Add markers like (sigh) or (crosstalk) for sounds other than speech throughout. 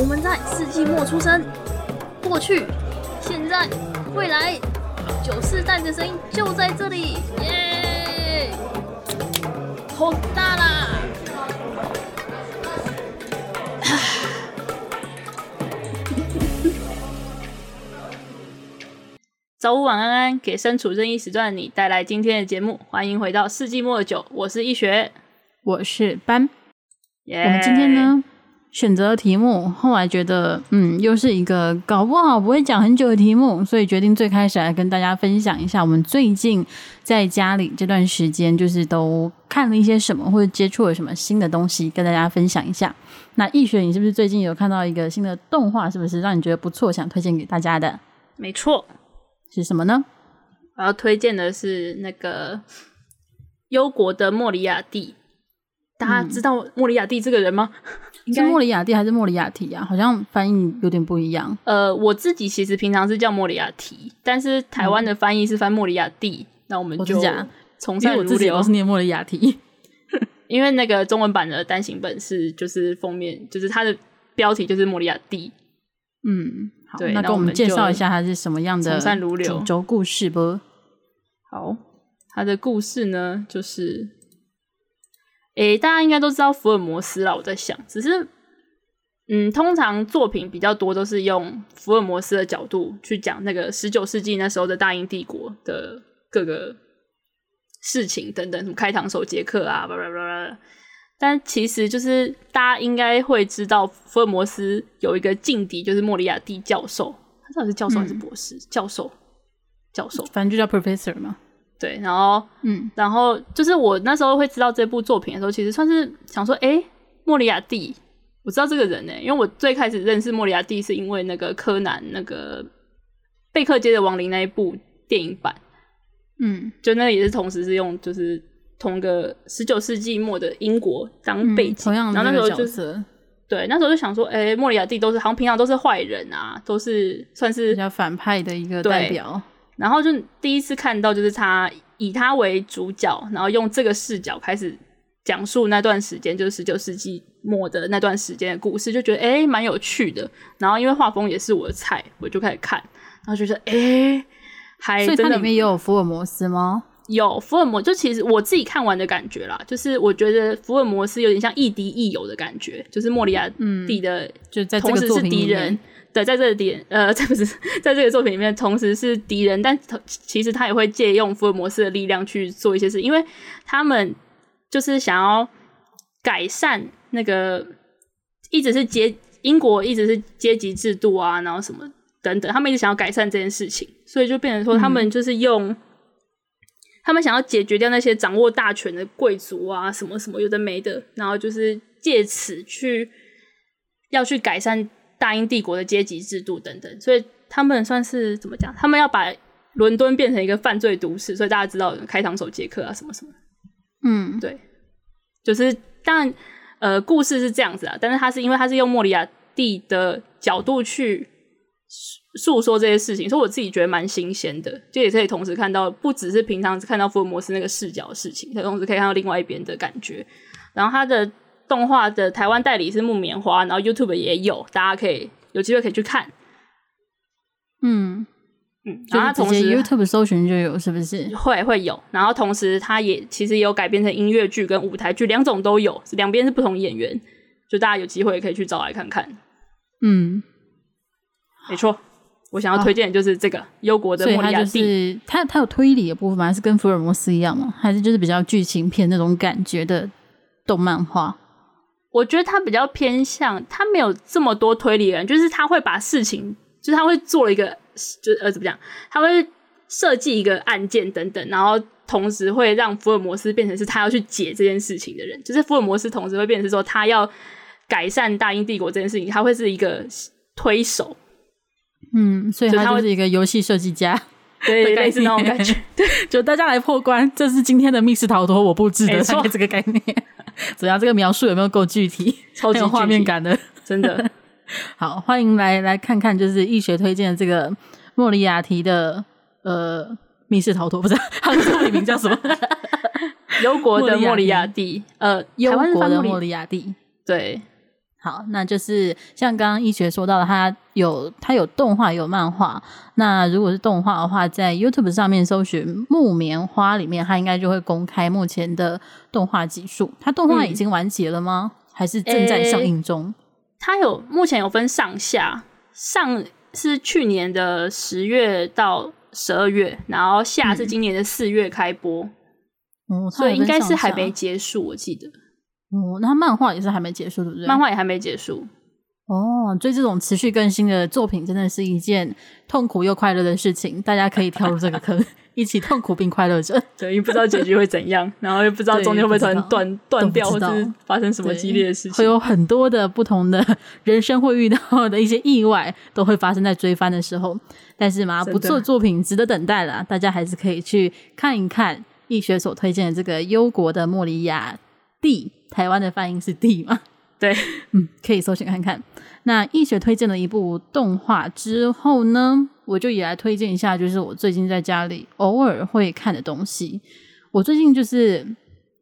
我们在世纪末出生，过去、现在、未来，九四代的声音就在这里，耶！好大啦！(laughs) 早午晚安安，给身处任意时段的你带来今天的节目。欢迎回到世纪末的酒，我是易学，我是班。Yeah 我们今天呢，选择题目，后来觉得，嗯，又是一个搞不好不会讲很久的题目，所以决定最开始来跟大家分享一下，我们最近在家里这段时间，就是都看了一些什么，或者接触了什么新的东西，跟大家分享一下。那易学，你是不是最近有看到一个新的动画？是不是让你觉得不错，想推荐给大家的？没错。是什么呢？我要推荐的是那个忧国的莫里亚蒂。大家知道莫里亚蒂这个人吗？嗯、是莫里亚蒂还是莫里亚提啊？好像翻译有点不一样。呃，我自己其实平常是叫莫里亚提，但是台湾的翻译是翻莫里亚蒂。嗯、那我们就从善如流。我自己都是念莫里亚提，(laughs) 因为那个中文版的单行本是就是封面，就是它的标题就是莫里亚蒂。嗯。好，那给我们介绍一下它是什么样的从善如流主轴故事不？好，它的故事呢，就是，诶、欸，大家应该都知道福尔摩斯啦。我在想，只是，嗯，通常作品比较多都是用福尔摩斯的角度去讲那个十九世纪那时候的大英帝国的各个事情等等，什么开膛手杰克啊，巴拉巴拉。但其实就是大家应该会知道，福尔摩斯有一个劲敌，就是莫里亚蒂教授。他到底是教授还是博士？嗯、教授，教授，反正就叫 professor 嘛。对，然后，嗯，然后就是我那时候会知道这部作品的时候，其实算是想说，哎，莫里亚蒂，我知道这个人呢，因为我最开始认识莫里亚蒂是因为那个柯南那个贝克街的亡灵那一部电影版，嗯，就那也是同时是用就是。同个十九世纪末的英国当背景，嗯、然后那时候就是对，那时候就想说，哎、欸，莫里亚蒂都是好像平常都是坏人啊，都是算是比较反派的一个代表。然后就第一次看到，就是他以他为主角，然后用这个视角开始讲述那段时间，就是十九世纪末的那段时间的故事，就觉得哎，蛮、有趣的。然后因为画风也是我的菜，我就开始看，然后就觉得哎、还真的。所以它里面也有福尔摩斯吗？有福尔摩，就其实我自己看完的感觉啦，就是我觉得福尔摩斯有点像亦敌亦友的感觉，就是莫里亚蒂的，嗯，就在同时是敌人，对，在这个点，呃，(laughs) 这不是在这个作品里面，同时是敌人，但其实他也会借用福尔摩斯的力量去做一些事，因为他们就是想要改善那个一直是阶英国一直是阶级制度啊，然后什么等等，他们一直想要改善这件事情，所以就变成说他们就是用。嗯他们想要解决掉那些掌握大权的贵族啊，什么什么有的没的，然后就是借此去要去改善大英帝国的阶级制度等等，所以他们算是怎么讲？他们要把伦敦变成一个犯罪都市，所以大家知道开膛手杰克啊，什么什么，嗯，对，就是当然，呃，故事是这样子啊，但是他是因为他是用莫里亚蒂的角度去。诉说这些事情，所以我自己觉得蛮新鲜的，就也可以同时看到，不只是平常看到福尔摩斯那个视角的事情，它同时可以看到另外一边的感觉。然后它的动画的台湾代理是木棉花，然后 YouTube 也有，大家可以有机会可以去看。嗯嗯，然后它同时 YouTube 搜寻就有，是不是？会会有，然后同时它也其实也有改编成音乐剧跟舞台剧，两种都有，两边是不同演员，就大家有机会可以去找来看看。嗯。没错，我想要推荐的就是这个《忧、哦、国的莫里亚蒂》。就是它，它有推理的部分吗？还是跟福尔摩斯一样吗？还是就是比较剧情片那种感觉的动漫画？我觉得它比较偏向，它没有这么多推理人，就是他会把事情，就是他会做了一个，就呃怎么讲？他会设计一个案件等等，然后同时会让福尔摩斯变成是他要去解这件事情的人，就是福尔摩斯同时会变成是说他要改善大英帝国这件事情，他会是一个推手。嗯，所以他就是一个游戏设计家，(laughs) 对，类似那种感觉。(laughs) 对，就大家来破关，这是今天的密室逃脱，我布置的，大概这个概念。怎样？这个描述有没有够具体？超级 (laughs) 有画面感的，真的。好，欢迎来来看看，就是易学推荐的这个莫里亚提的呃密室逃脱，不是他的作品名叫什么？忧国的莫里亚蒂，呃，忧国的莫里亚蒂，对。好，那就是像刚刚一学说到的，它有它有动画有漫画。那如果是动画的话，在 YouTube 上面搜寻《木棉花》里面，它应该就会公开目前的动画集数。它动画已经完结了吗？嗯、还是正在上映中？它有目前有分上下，上是去年的十月到十二月，然后下是今年的四月开播。嗯，所以应该是还没结束，我记得。哦，那漫画也是还没结束，对不对？漫画也还没结束。哦，所以这种持续更新的作品真的是一件痛苦又快乐的事情。大家可以跳入这个坑，(laughs) 一起痛苦并快乐着。对，因为不知道结局会怎样，然后又不知道中间会不会突然断断掉，或是发生什么激烈的事情。会有很多的不同的 (laughs) 人生会遇到的一些意外，都会发生在追番的时候。但是嘛，不错作品值得等待啦，大家还是可以去看一看易学所推荐的这个忧国的莫里亚蒂。台湾的发音是 D 吗？对，(laughs) 嗯，可以搜寻看看。那易学推荐了一部动画之后呢，我就也来推荐一下，就是我最近在家里偶尔会看的东西。我最近就是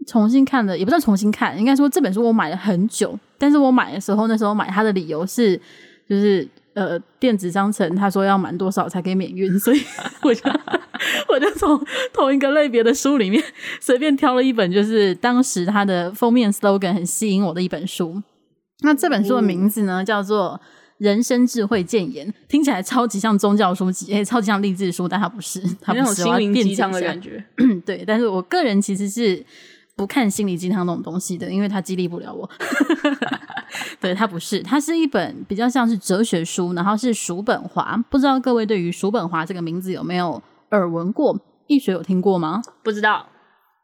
重新看了，也不算重新看，应该说这本书我买了很久，但是我买的时候，那时候买它的理由是，就是。呃，电子商城他说要满多少才可以免运，所以 (laughs) 我就 (laughs) 我就从同一个类别的书里面随便挑了一本，就是当时它的封面 slogan 很吸引我的一本书。那这本书的名字呢，叫做《人生智慧谏言》，听起来超级像宗教书籍，也超级像励志书，但它不是，它不是心灵鸡汤的感觉。(laughs) 对，但是我个人其实是不看心灵鸡汤那种东西的，因为它激励不了我。(laughs) 对，它不是，它是一本比较像是哲学书，然后是叔本华。不知道各位对于叔本华这个名字有没有耳闻过？易学有听过吗？不知道，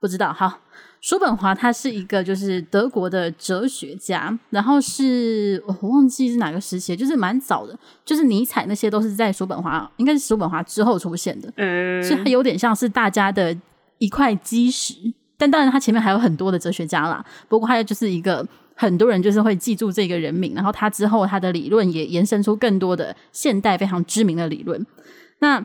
不知道。好，叔本华他是一个就是德国的哲学家，然后是我忘记是哪个时期，就是蛮早的，就是尼采那些都是在叔本华，应该是叔本华之后出现的。嗯，所以他有点像是大家的一块基石，但当然他前面还有很多的哲学家啦。不过他就是一个。很多人就是会记住这个人名，然后他之后他的理论也延伸出更多的现代非常知名的理论。那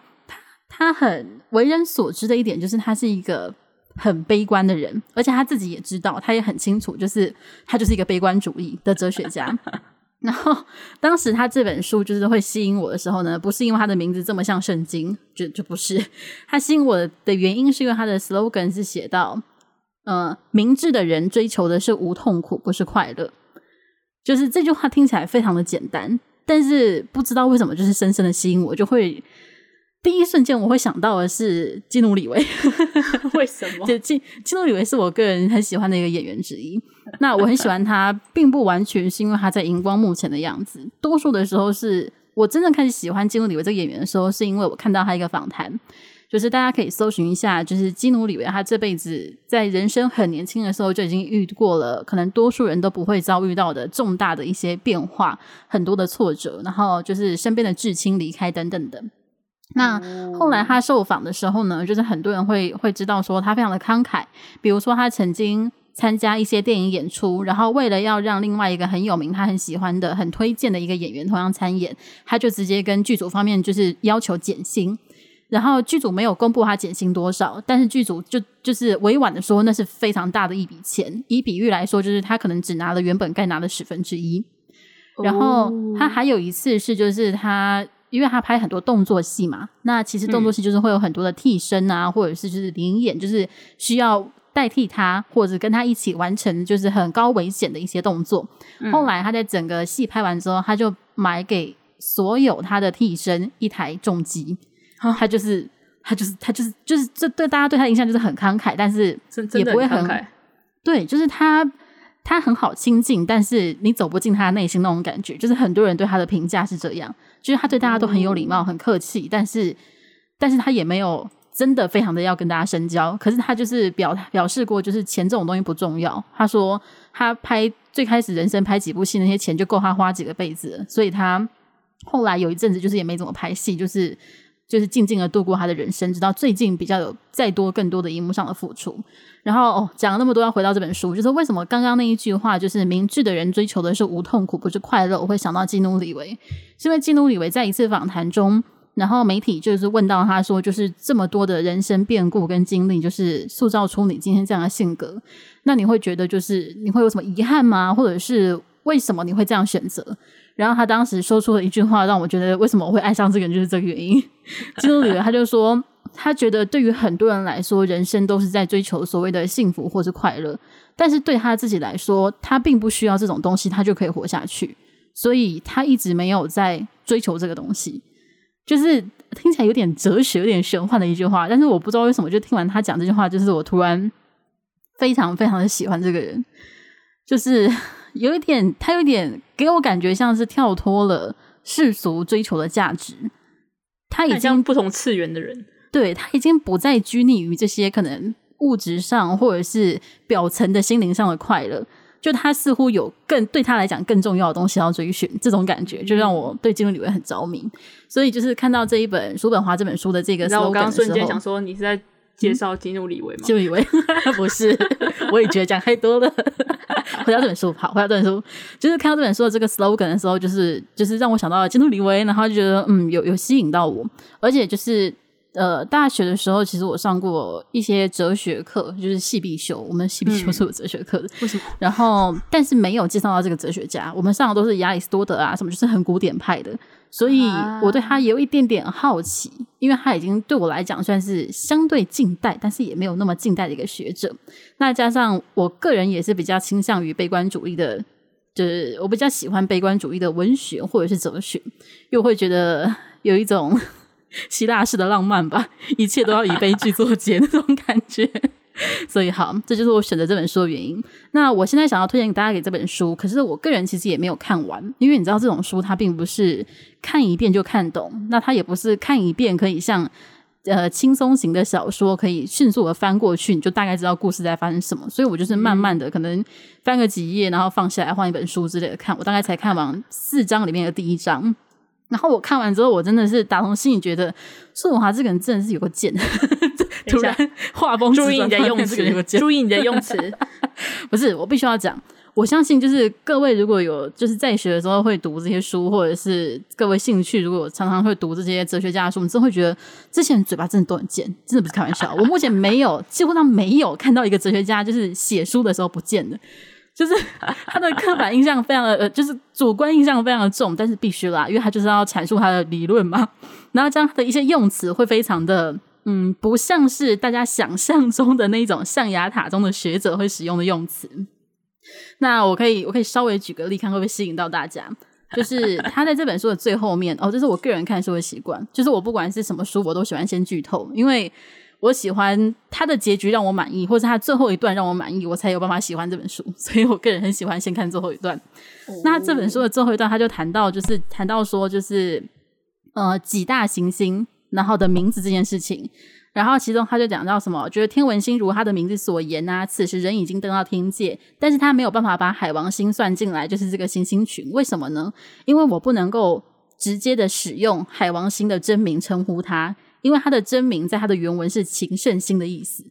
他他很为人所知的一点就是他是一个很悲观的人，而且他自己也知道，他也很清楚，就是他就是一个悲观主义的哲学家。(laughs) 然后当时他这本书就是会吸引我的时候呢，不是因为他的名字这么像圣经，就就不是。他吸引我的原因是因为他的 slogan 是写到。嗯、呃，明智的人追求的是无痛苦，不是快乐。就是这句话听起来非常的简单，但是不知道为什么就是深深的吸引我，就会第一瞬间我会想到的是基努里维。(laughs) 为什么？就基基努里维是我个人很喜欢的一个演员之一。那我很喜欢他，并不完全是因为他在荧光幕前的样子，多数的时候是我真正开始喜欢基努里维这个演员的时候，是因为我看到他一个访谈。就是大家可以搜寻一下，就是基努里维，他这辈子在人生很年轻的时候就已经遇过了，可能多数人都不会遭遇到的重大的一些变化，很多的挫折，然后就是身边的至亲离开等等的。那后来他受访的时候呢，就是很多人会会知道说他非常的慷慨，比如说他曾经参加一些电影演出，然后为了要让另外一个很有名、他很喜欢的、很推荐的一个演员同样参演，他就直接跟剧组方面就是要求减薪。然后剧组没有公布他减薪多少，但是剧组就就是委婉的说，那是非常大的一笔钱。以比喻来说，就是他可能只拿了原本该拿的十分之一。然后他还有一次是，就是他因为他拍很多动作戏嘛，那其实动作戏就是会有很多的替身啊，嗯、或者是就是灵演，就是需要代替他或者跟他一起完成，就是很高危险的一些动作。嗯、后来他在整个戏拍完之后，他就买给所有他的替身一台重机。他就是他就是他就是就是这对大家对他的印象就是很慷慨，但是也不会很，很对，就是他他很好亲近，但是你走不进他的内心那种感觉。就是很多人对他的评价是这样，就是他对大家都很有礼貌、很客气，但是但是他也没有真的非常的要跟大家深交。可是他就是表表示过，就是钱这种东西不重要。他说他拍最开始人生拍几部戏，那些钱就够他花几个辈子。所以他后来有一阵子就是也没怎么拍戏，就是。就是静静的度过他的人生，直到最近比较有再多更多的荧幕上的付出。然后哦，讲了那么多，要回到这本书，就是为什么刚刚那一句话，就是明智的人追求的是无痛苦，不是快乐。我会想到基努里维，是因为基努里维在一次访谈中，然后媒体就是问到他说，就是这么多的人生变故跟经历，就是塑造出你今天这样的性格，那你会觉得就是你会有什么遗憾吗？或者是？为什么你会这样选择？然后他当时说出了一句话，让我觉得为什么我会爱上这个人，就是这个原因。金督里他就说，他觉得对于很多人来说，人生都是在追求所谓的幸福或是快乐，但是对他自己来说，他并不需要这种东西，他就可以活下去。所以他一直没有在追求这个东西，就是听起来有点哲学、有点玄幻的一句话。但是我不知道为什么，就听完他讲这句话，就是我突然非常非常的喜欢这个人，就是。有一点，他有一点给我感觉像是跳脱了世俗追求的价值。他已经不同次元的人，对，他已经不再拘泥于这些可能物质上或者是表层的心灵上的快乐。就他似乎有更对他来讲更重要的东西要追寻，这种感觉就让我对金融理论很着迷。所以就是看到这一本叔本华这本书的这个，然后我刚刚瞬间想说，你是在介绍金入李维吗？金入李维不是，(laughs) 我也觉得讲太多了。(laughs) 回到这本书，好，回到这本书，就是看到这本书的这个 slogan 的时候，就是就是让我想到了金入李维，然后就觉得嗯，有有吸引到我，而且就是呃，大学的时候其实我上过一些哲学课，就是系必修，我们系必修是有哲学课的，嗯，为什么？然后但是没有介绍到这个哲学家，我们上的都是亚里士多德啊，什么就是很古典派的。所以我对他有一点点好奇，因为他已经对我来讲算是相对近代，但是也没有那么近代的一个学者。那加上我个人也是比较倾向于悲观主义的，就是我比较喜欢悲观主义的文学或者是哲学，又会觉得有一种 (laughs) 希腊式的浪漫吧，一切都要以悲剧作结 (laughs) 那种感觉。所以好，这就是我选择这本书的原因。那我现在想要推荐给大家给这本书，可是我个人其实也没有看完，因为你知道这种书它并不是看一遍就看懂，那它也不是看一遍可以像呃轻松型的小说可以迅速的翻过去，你就大概知道故事在发生什么。所以我就是慢慢的可能翻个几页，然后放下来换一本书之类的看。我大概才看完四章里面的第一章。然后我看完之后，我真的是打从心里觉得，叔本华这个人真的是有个贱。(laughs) 突然画风，注意你的用词，注意你的用词。不是，我必须要讲，我相信就是各位如果有就是在学的时候会读这些书，或者是各位兴趣如果常常会读这些哲学家的书，我们真的会觉得这些人嘴巴真的都很贱，真的不是开玩笑。我目前没有，几乎上没有看到一个哲学家就是写书的时候不贱的。就是 (laughs) 他的刻板印象非常的呃，就是主观印象非常的重，但是必须啦，因为他就是要阐述他的理论嘛。然后这样的一些用词会非常的嗯，不像是大家想象中的那种象牙塔中的学者会使用的用词。那我可以我可以稍微举个例，看会不会吸引到大家。就是他在这本书的最后面哦，这是我个人看书的习惯，就是我不管是什么书，我都喜欢先剧透，因为。我喜欢他的结局让我满意，或者他最后一段让我满意，我才有办法喜欢这本书。(laughs) 所以我个人很喜欢先看最后一段。哦、那这本书的最后一段，他就谈到，就是谈到说，就是呃几大行星然后的名字这件事情。然后其中他就讲到什么，觉得天文星如他的名字所言啊，此时人已经登到天界，但是他没有办法把海王星算进来，就是这个行星群。为什么呢？因为我不能够直接的使用海王星的真名称呼他。因为他的真名在他的原文是情圣心的意思，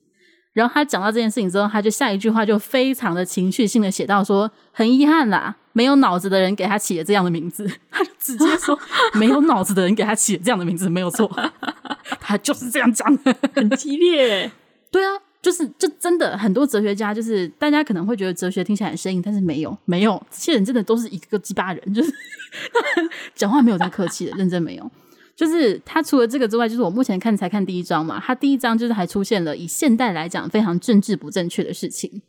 然后他讲到这件事情之后，他就下一句话就非常的情绪性的写到说：“很遗憾啦，没有脑子的人给他起了这样的名字。(laughs) ”他就直接说：“没有脑子的人给他起了这样的名字，没有错。(laughs) ”他就是这样讲的，很激烈。(laughs) 对啊，就是就真的很多哲学家，就是大家可能会觉得哲学听起来很生硬，但是没有没有，这些人真的都是一个个鸡巴人，就是讲话没有在客气的，认真没有。就是他除了这个之外，就是我目前看才看第一章嘛。他第一章就是还出现了以现代来讲非常政治不正确的事情，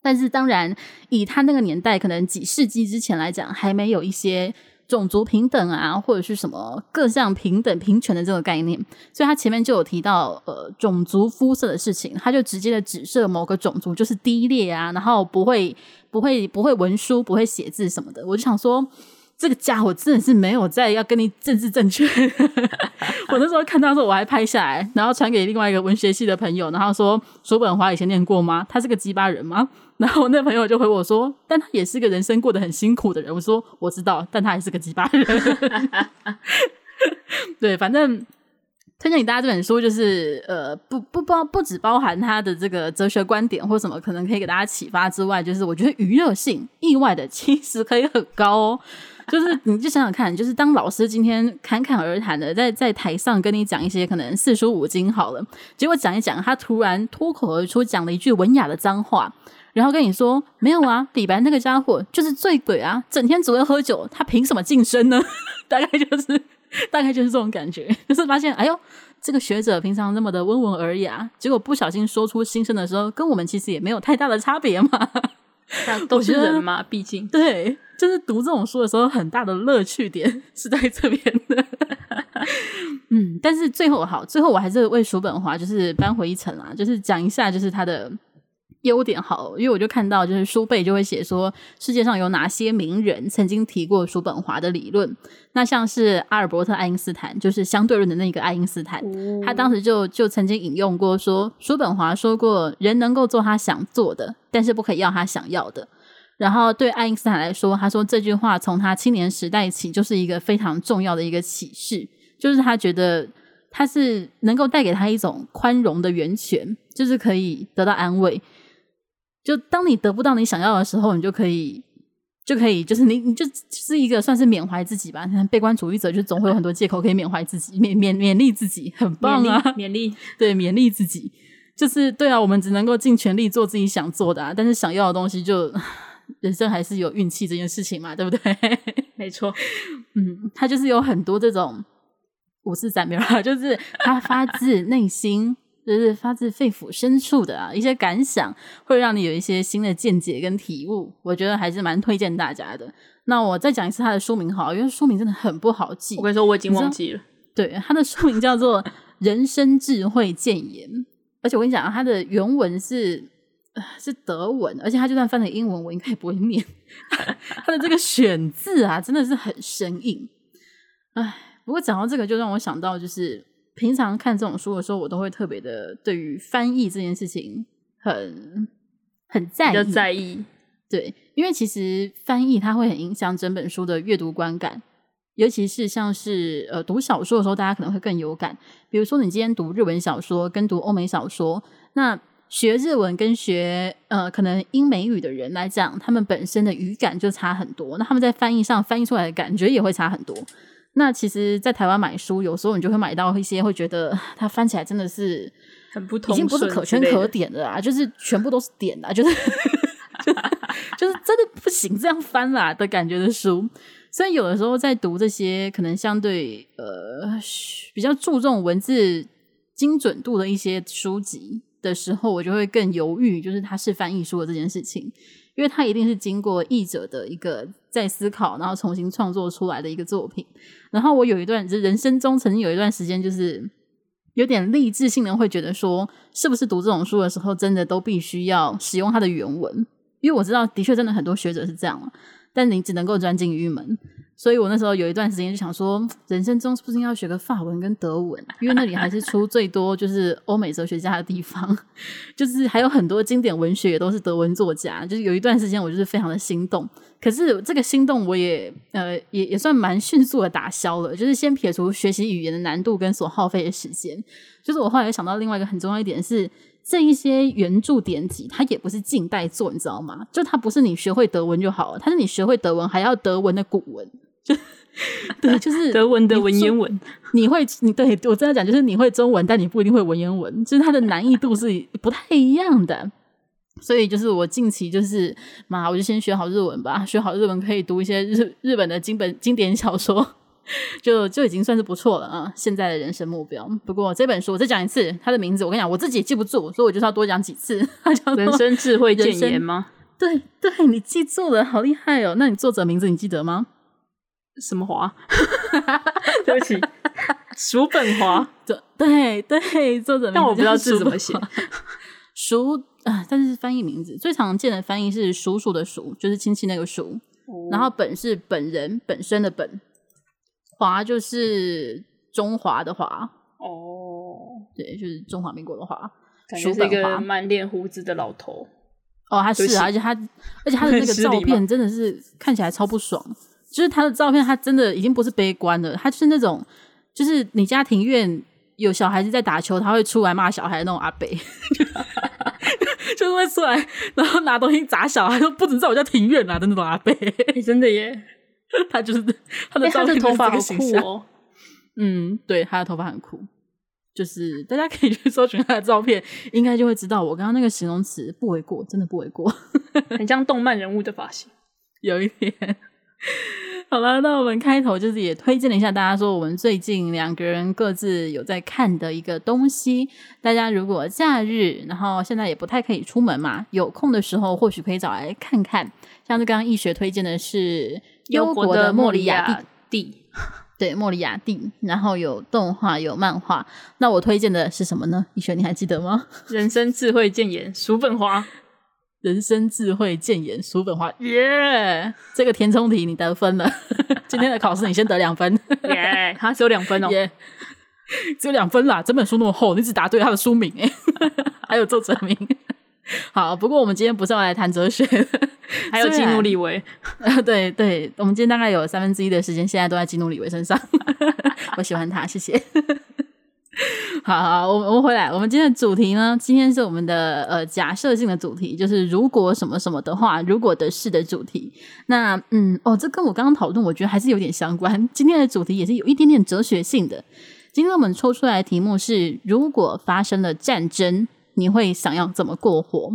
但是当然以他那个年代可能几世纪之前来讲，还没有一些种族平等啊，或者是什么各项平等平权的这个概念。所以他前面就有提到呃种族肤色的事情，他就直接的指涉某个种族就是低劣啊，然后不会不会不会文书不会写字什么的。我就想说。这个家伙真的是没有在要跟你政治正确。(laughs) 我那时候看到的时候，我还拍下来，然后传给另外一个文学系的朋友，然后说：“叔本华以前念过吗？他是个鸡巴人吗？”然后我那朋友就回我说：“但他也是个人生过得很辛苦的人。”我说：“我知道，但他还是个鸡巴人。(laughs) ”对，反正推荐给大家这本书，就是呃，不不包不只包含他的这个哲学观点或什么，可能可以给大家启发之外，就是我觉得娱乐性意外的其实可以很高哦。就是，你就想想看，就是当老师今天侃侃而谈的在在台上跟你讲一些可能四书五经好了，结果讲一讲，他突然脱口而出讲了一句文雅的脏话，然后跟你说没有啊，李白那个家伙就是醉鬼啊，整天只会喝酒，他凭什么晋升呢？(laughs) 大概就是 (laughs) 大概就是这种感觉，(laughs) 就是发现哎呦，这个学者平常那么的温文尔雅，结果不小心说出心声的时候，跟我们其实也没有太大的差别嘛。都 (laughs) 是人嘛，毕竟对，就是读这种书的时候，很大的乐趣点是在这边的。嗯，但是最后好，最后我还是为叔本华就是扳回一城啦，就是讲一下就是他的优点好，因为我就看到就是书背就会写说世界上有哪些名人曾经提过叔本华的理论，那像是阿尔伯特爱因斯坦，就是相对论的那个爱因斯坦，哦、他当时就就曾经引用过说叔本华说过人能够做他想做的，但是不可以要他想要的。然后对爱因斯坦来说，他说这句话从他青年时代起就是一个非常重要的一个启示。就是他觉得他是能够带给他一种宽容的源泉，就是可以得到安慰。就当你得不到你想要的时候，你就可以就可以，就是你你就，是一个算是缅怀自己吧。你看悲观主义者就总会有很多借口可以缅怀自己，勉勉勉励自己，很棒啊！勉励，(laughs) 对，勉励自己，就是对啊。我们只能够尽全力做自己想做的啊，但是想要的东西就人生还是有运气这件事情嘛，对不对？(laughs) 没错，嗯，他就是有很多这种。五四三没有，就是他发自内心，就是发自肺腑深处的啊一些感想，会让你有一些新的见解跟体悟。我觉得还是蛮推荐大家的。那我再讲一次他的书名好，因为书名真的很不好记。我跟你说，我已经忘记了。对，他的书名叫做《人生智慧谏言》，而且我跟你讲，他的原文是是德文，而且他就算翻成英文，我应该也不会念。他的这个选字啊，真的是很生硬。哎。不过讲到这个，就让我想到，就是平常看这种书的时候，我都会特别的对于翻译这件事情很很在意。在意，对，因为其实翻译它会很影响整本书的阅读观感，尤其是像是呃读小说的时候，大家可能会更有感。比如说，你今天读日文小说跟读欧美小说，那学日文跟学呃可能英美语的人来讲，他们本身的语感就差很多，那他们在翻译上翻译出来的感觉也会差很多。那其实，在台湾买书，有时候你就会买到一些会觉得它翻起来真的是很不同，已经不是可圈可点的啦，就是全部都是点啦，就是就就是真的不行这样翻啦的感觉的书。所以有的时候在读这些可能相对呃比较注重文字精准度的一些书籍的时候，我就会更犹豫，就是它是翻译书的这件事情。因为它一定是经过译者的一个再思考，然后重新创作出来的一个作品。然后我有一段，就人生中曾经有一段时间，就是有点励志性的，会觉得说，是不是读这种书的时候，真的都必须要使用它的原文？因为我知道，的确真的很多学者是这样，但你只能够专精于一门。所以我那时候有一段时间就想说，(tsk) 人生中是不是应该要学个法文跟德文？因为那里还是出最多就是欧美哲学家的地方，(laughs) 就是还有很多经典文学也都是德文作家。就是有一段时间我就是非常的心动，可是这个心动我也呃也也算蛮迅速的打消了。就是先撇除学习语言的难度跟所耗费的时间，就是我后来想到另外一个很重要一点是。这一些原著典籍，它也不是近代作，你知道吗？就它不是你学会德文就好了，它是你学会德文还要德文的古文，就对，就是德文的文言文。你会，你对我真的讲，就是你会中文，但你不一定会文言文，就是它的难易度是不太一样的。所以就是我近期就是嘛，我就先学好日文吧，学好日文可以读一些日日本的经本经典小说。(laughs) 就就已经算是不错了啊！现在的人生目标。不过这本书我再讲一次，它的名字我跟你讲，我自己也记不住，所以我就是要多讲几次。它 (laughs) 叫人生智慧谏言吗？对对，你记住了，好厉害哦！那你作者名字你记得吗？什么华？(laughs) 对不起，叔本华。对对对，作者名字，但我不知道字怎么写。叔啊，但是翻译名字最常见的翻译是叔叔的叔，就是亲戚那个叔。哦、然后本是本人本身的本。华就是中华的华哦，对，就是中华民国的华。感觉是一个满脸胡子的老头哦，他是啊，而且他而且他的那个照片真的是看起来超不爽，就是他的照片，他真的已经不是悲观了，他就是那种，就是你家庭院有小孩子在打球，他会出来骂小孩的那种阿伯，(laughs) 就是会出来然后拿东西砸小孩，说不准在我家庭院啊的那种阿伯，欸，真的耶。(laughs) 他就是他的照片，欸、他的头发好酷哦。(laughs) 嗯，对，他的头发很酷，就是大家可以去搜寻他的照片，应该就会知道我刚刚那个形容词不为过，真的不为过，(laughs) 很像动漫人物的发型，有一点。好了，那我们开头就是也推荐了一下大家说我们最近两个人各自有在看的一个东西。大家如果假日，然后现在也不太可以出门嘛，有空的时候或许可以找来看看。像是刚刚易学推荐的是《忧国的莫里亚蒂》，(laughs) 对，莫里亚蒂。然后有动画，有漫画。那我推荐的是什么呢？易学，你还记得吗？(laughs) 人生智慧谏言，叔本华。(laughs) 人生智慧谏言，叔本华。耶、yeah!！这个填充题你得分了。今天的考试你先得两分。耶！他只有两分哦。耶！只有两分啦。整本书那么厚，你只答对他的书名哎，还有作者名。(laughs) 好，不过我们今天不是要来谈哲学，还有基努李维。(laughs) 对对，我们今天大概有三分之一的时间现在都在基努李维身上。(laughs) 我喜欢他，谢谢。好好，我们我们回来。我们今天的主题呢，今天是我们的呃假设性的主题，就是如果什么什么的话，如果的事的主题。那嗯哦，这跟我刚刚讨论，我觉得还是有点相关。今天的主题也是有一点点哲学性的。今天我们抽出来的题目是：如果发生了战争，你会想要怎么过活？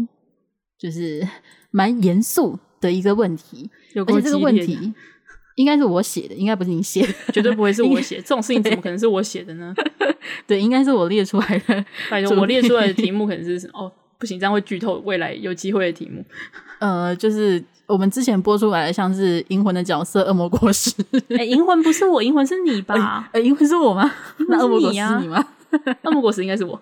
就是蛮严肃的一个问题。有而且这个问题。应该是我写的，应该不是你写的，绝对不会是我写。这种事情怎么可能是我写的呢？对，应该是我列出来的。(laughs) 拜托，我列出来的题目可能是哦，不行，这样会剧透未来有机会的题目。(laughs) 呃，就是我们之前播出来的，像是《银魂》的角色恶魔果实。哎、欸，银魂不是我，银魂是你吧？(laughs) 呃、欸，银魂是我吗？那恶魔果实是你吗？恶魔果实应该是我。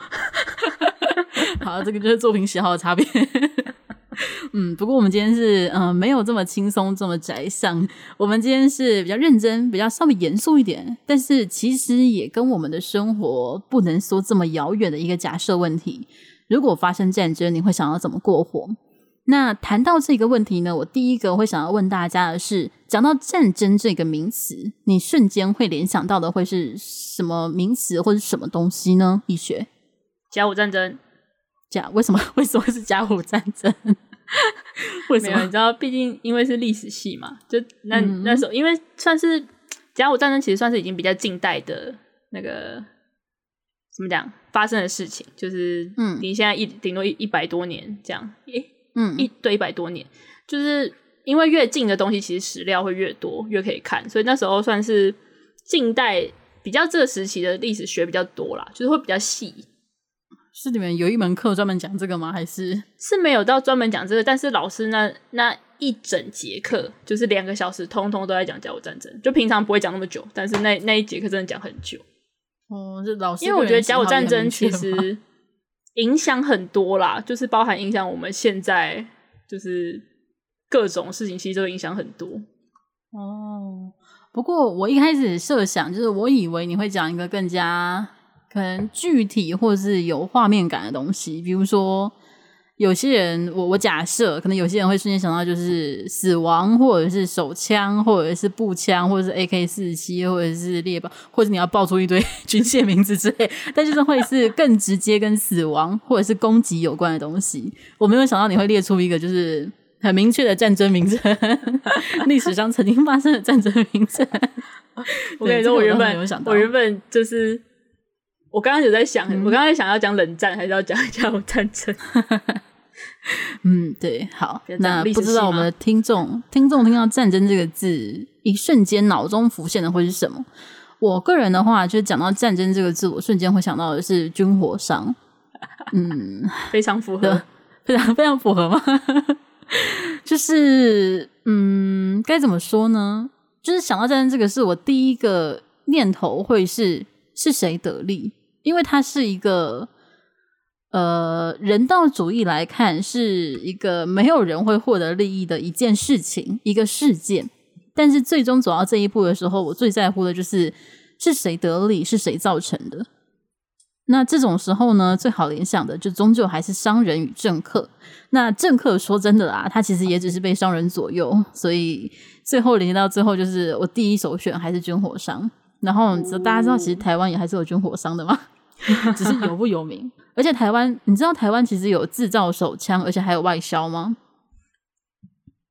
好，这个就是作品喜好的差别。(laughs) 嗯，不过我们今天是嗯、没有这么轻松这么宅向。我们今天是比较认真，比较稍微严肃一点，但是其实也跟我们的生活不能说这么遥远的一个假设问题。如果发生战争，你会想要怎么过活？那谈到这个问题呢，我第一个会想要问大家的是，讲到战争这个名词，你瞬间会联想到的会是什么名词或者什么东西呢？易学，甲午战争。甲为什么 (laughs) 为什么是甲午战争？(laughs) 为什么？你知道，毕竟因为是历史系嘛，就那、嗯、那时候，因为算是甲午战争，其实算是已经比较近代的那个怎么讲发生的事情，就是嗯，离现在一顶多一一百多年这样，诶，嗯，一对一百多年，就是因为越近的东西，其实史料会越多，越可以看，所以那时候算是近代比较这个时期的历史学比较多啦，就是会比较细。是你们有一门课专门讲这个吗？还是是没有到专门讲这个？但是老师那那一整节课就是两个小时，通通都在讲甲午战争。就平常不会讲那么久，但是那那一节课真的讲很久。哦，这老师，因为我觉得甲午战争其实影响很多啦，就是包含影响我们现在，就是各种事情其实都影响很多。哦，不过我一开始设想，就是我以为你会讲一个更加。可能具体或者是有画面感的东西，比如说有些人，我我假设可能有些人会瞬间想到就是死亡，或者是手枪，或者是步枪，或者是 AK 四十七，或者是猎豹，或者你要爆出一堆 (laughs) 军械名字之类，但就是会是更直接跟死亡或者是攻击有关的东西。我没有想到你会列出一个就是很明确的战争名称，历史上曾经发生的战争名称。(laughs) 我跟你说，我原本我原本就是。我刚刚有在想，嗯、我刚刚想要讲冷战，还是要讲甲午战争？(laughs) 嗯，对，好。那不知道我们的听众，听众听到战争这个字，一瞬间脑中浮现的会是什么？我个人的话，就是讲到战争这个字，我瞬间会想到的是军火商。嗯，(laughs) 非常符合，非常非常符合吗？(laughs) 就是，嗯，该怎么说呢？就是想到战争这个，事我第一个念头会是是谁得利？因为它是一个，呃，人道主义来看是一个没有人会获得利益的一件事情，一个事件。但是最终走到这一步的时候，我最在乎的就是是谁得利，是谁造成的。那这种时候呢，最好联想的就终究还是商人与政客。那政客说真的啦，他其实也只是被商人左右，所以最后联系到最后，就是我第一首选还是军火商。然后你知道大家知道，其实台湾也还是有军火商的嘛？(laughs) 只是有不有名。而且台湾，你知道台湾其实有制造手枪，而且还有外销吗？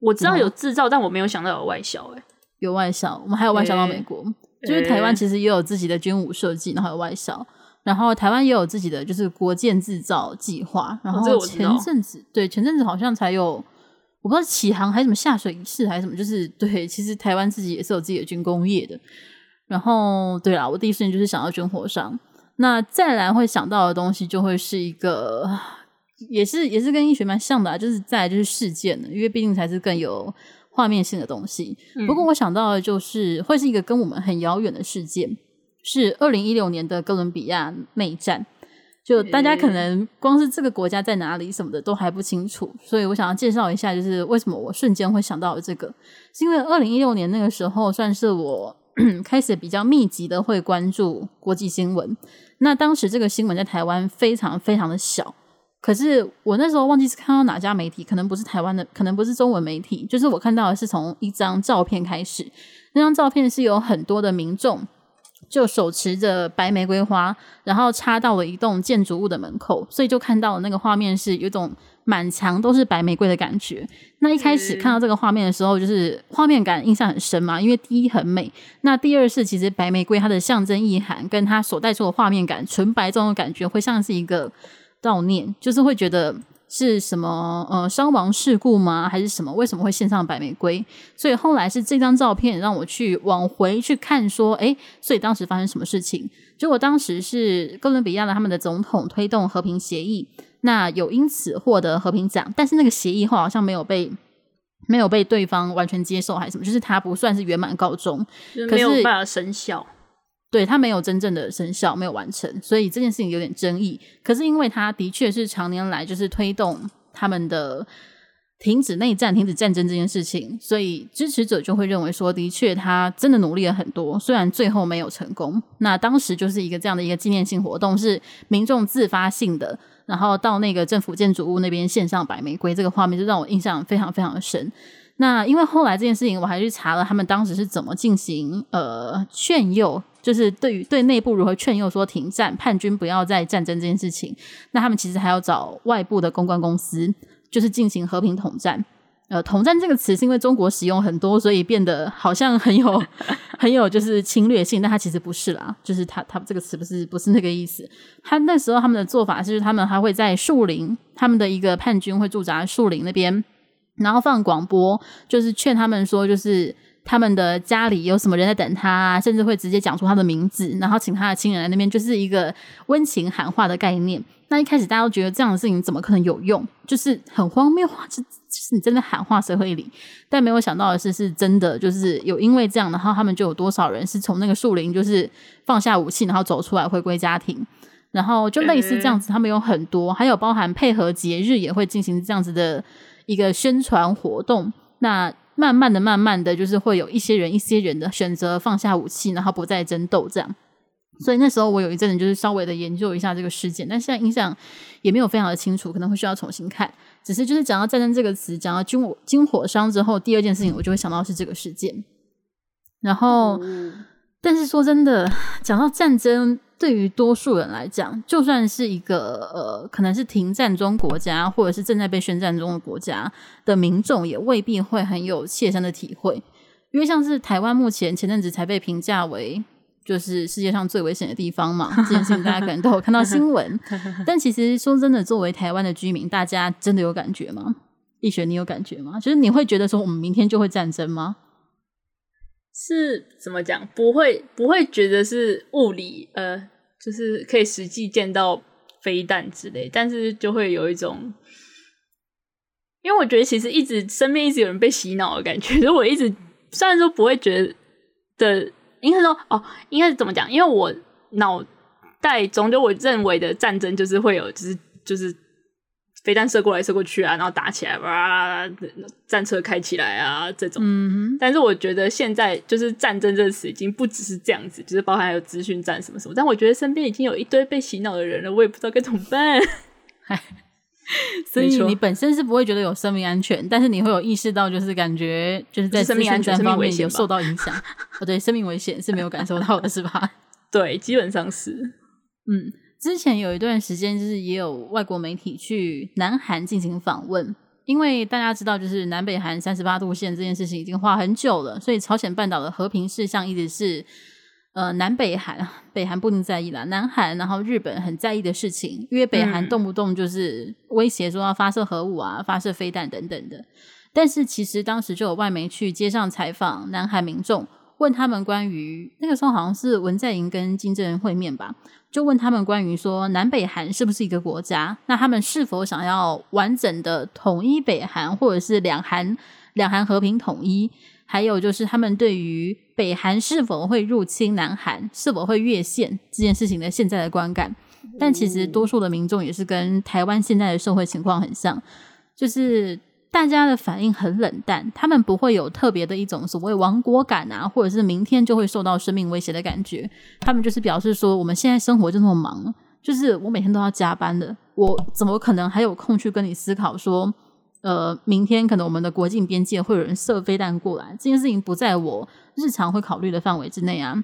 我知道有制造，但我没有想到有外销。哎，有外销，我们还有外销到美国。就是台湾其实也有自己的军武设计，然后有外销。然后台湾也有自己的就是国建制造计划，然后前阵子、哦、对前阵子好像才有，我不知道启航还是什么下水仪式还是什么，就是对，其实台湾自己也是有自己的军工业的。然后对啦，我第一时间就是想到军火商，那再来会想到的东西就会是一个，也是也是跟医学蛮像的、啊，就是再来就是事件的，因为毕竟才是更有画面性的东西。嗯、不过我想到的就是会是一个跟我们很遥远的事件。是二零一六年的哥伦比亚内战，就大家可能光是这个国家在哪里什么的都还不清楚，所以我想要介绍一下，就是为什么我瞬间会想到这个，是因为二零一六年那个时候算是我 (clears throat) 开始比较密集的会关注国际新闻。那当时这个新闻在台湾非常非常的小，可是我那时候忘记是看到哪家媒体，可能不是台湾的，可能不是中文媒体，就是我看到的是从一张照片开始，那张照片是有很多的民众。就手持着白玫瑰花，然后插到了一栋建筑物的门口，所以就看到那个画面是有种满墙都是白玫瑰的感觉。那一开始看到这个画面的时候，就是画面感印象很深嘛，因为第一很美，那第二是其实白玫瑰它的象征意涵跟它所带出的画面感，纯白这种感觉会像是一个悼念，就是会觉得。是什么？呃，伤亡事故吗？还是什么？为什么会献上白玫瑰？所以后来是这张照片让我去往回去看，说，诶，所以当时发生什么事情？结果当时是哥伦比亚的他们的总统推动和平协议，那有因此获得和平奖，但是那个协议后好像没有被没有被对方完全接受，还是什么？就是它不算是圆满告终，可是、没有办法生效。对，它没有真正的生效，没有完成，所以这件事情有点争议。可是因为他的确是常年来就是推动他们的停止内战、停止战争这件事情，所以支持者就会认为说，的确他真的努力了很多，虽然最后没有成功。那当时就是一个这样的一个纪念性活动，是民众自发性的，然后到那个政府建筑物那边献上白玫瑰，这个画面就让我印象非常非常的深。那因为后来这件事情，我还去查了他们当时是怎么进行呃劝诱。就是对于对内部如何劝诱说停战、叛军不要再战争这件事情，那他们其实还要找外部的公关公司，就是进行和平统战。呃，统战这个词是因为中国使用很多，所以变得好像很有 (laughs) 很有就是侵略性，但它其实不是啦，就是它它这个词不是不是那个意思。他那时候他们的做法是，他们还会在树林，他们的一个叛军会驻扎树林那边，然后放广播，就是劝他们说，就是。他们的家里有什么人在等他，甚至会直接讲出他的名字，然后请他的亲人来那边，就是一个温情喊话的概念。那一开始大家都觉得这样的事情怎么可能有用，就是很荒谬啊！就就是你真的喊话谁会理？但没有想到的是，是真的，就是有因为这样，然后他们就有多少人是从那个树林就是放下武器，然后走出来回归家庭，然后就类似这样子，他们有很多，还有包含配合节日也会进行这样子的一个宣传活动。那慢慢的、慢慢的，就是会有一些人、一些人的选择放下武器，然后不再争斗，这样。所以那时候我有一阵子就是稍微的研究一下这个事件，但现在印象也没有非常的清楚，可能会需要重新看。只是就是讲到战争这个词，讲到军火军火商之后，第二件事情我就会想到是这个事件。然后，但是说真的，讲到战争。对于多数人来讲，就算是一个呃，可能是停战中国家，或者是正在被宣战中的国家的民众，也未必会很有切身的体会。因为像是台湾目前前阵子才被评价为就是世界上最危险的地方嘛，这件事情大家可能都有看到新闻。(laughs) 但其实说真的，作为台湾的居民，大家真的有感觉吗？易学，你有感觉吗？就是你会觉得说我们明天就会战争吗？是怎么讲？不会，不会觉得是物理，呃，就是可以实际见到飞弹之类，但是就会有一种，因为我觉得其实一直身边一直有人被洗脑的感觉，所以我一直虽然说不会觉得，应该说哦，应该是怎么讲？因为我脑袋中就我认为的战争就是会有，就是就是。飞弹射过来射过去啊，然后打起来，哇，战车开起来啊，这种。嗯哼。但是我觉得现在就是战争这个词已经不只是这样子，就是包含还有资讯战什么什么。但我觉得身边已经有一堆被洗脑的人了，我也不知道该怎么办。(laughs) 所以你本身是不会觉得有生命安全，但是你会有意识到，就是感觉就是在生命安全方面有受到影响。哦，对，生命危险是没有感受到的，是吧？(laughs) 对，基本上是。嗯。之前有一段时间，就是也有外国媒体去南韩进行访问，因为大家知道，就是南北韩三十八度线这件事情已经画很久了，所以朝鲜半岛的和平事项一直是呃，南北韩，北韩不一定在意啦，南韩，然后日本很在意的事情，因为北韩动不动就是威胁说要发射核武啊，发射飞弹等等的。但是其实当时就有外媒去街上采访南韩民众，问他们关于那个时候好像是文在寅跟金正恩会面吧，就问他们关于说南北韩是不是一个国家，那他们是否想要完整的统一北韩，或者是两韩两韩和平统一？还有就是他们对于北韩是否会入侵南韩、是否会越线这件事情的现在的观感，但其实多数的民众也是跟台湾现在的社会情况很像，就是大家的反应很冷淡，他们不会有特别的一种所谓亡国感啊，或者是明天就会受到生命威胁的感觉，他们就是表示说，我们现在生活就那么忙，就是我每天都要加班的，我怎么可能还有空去跟你思考说？呃，明天可能我们的国境边界会有人射飞弹过来，这件事情不在我日常会考虑的范围之内啊。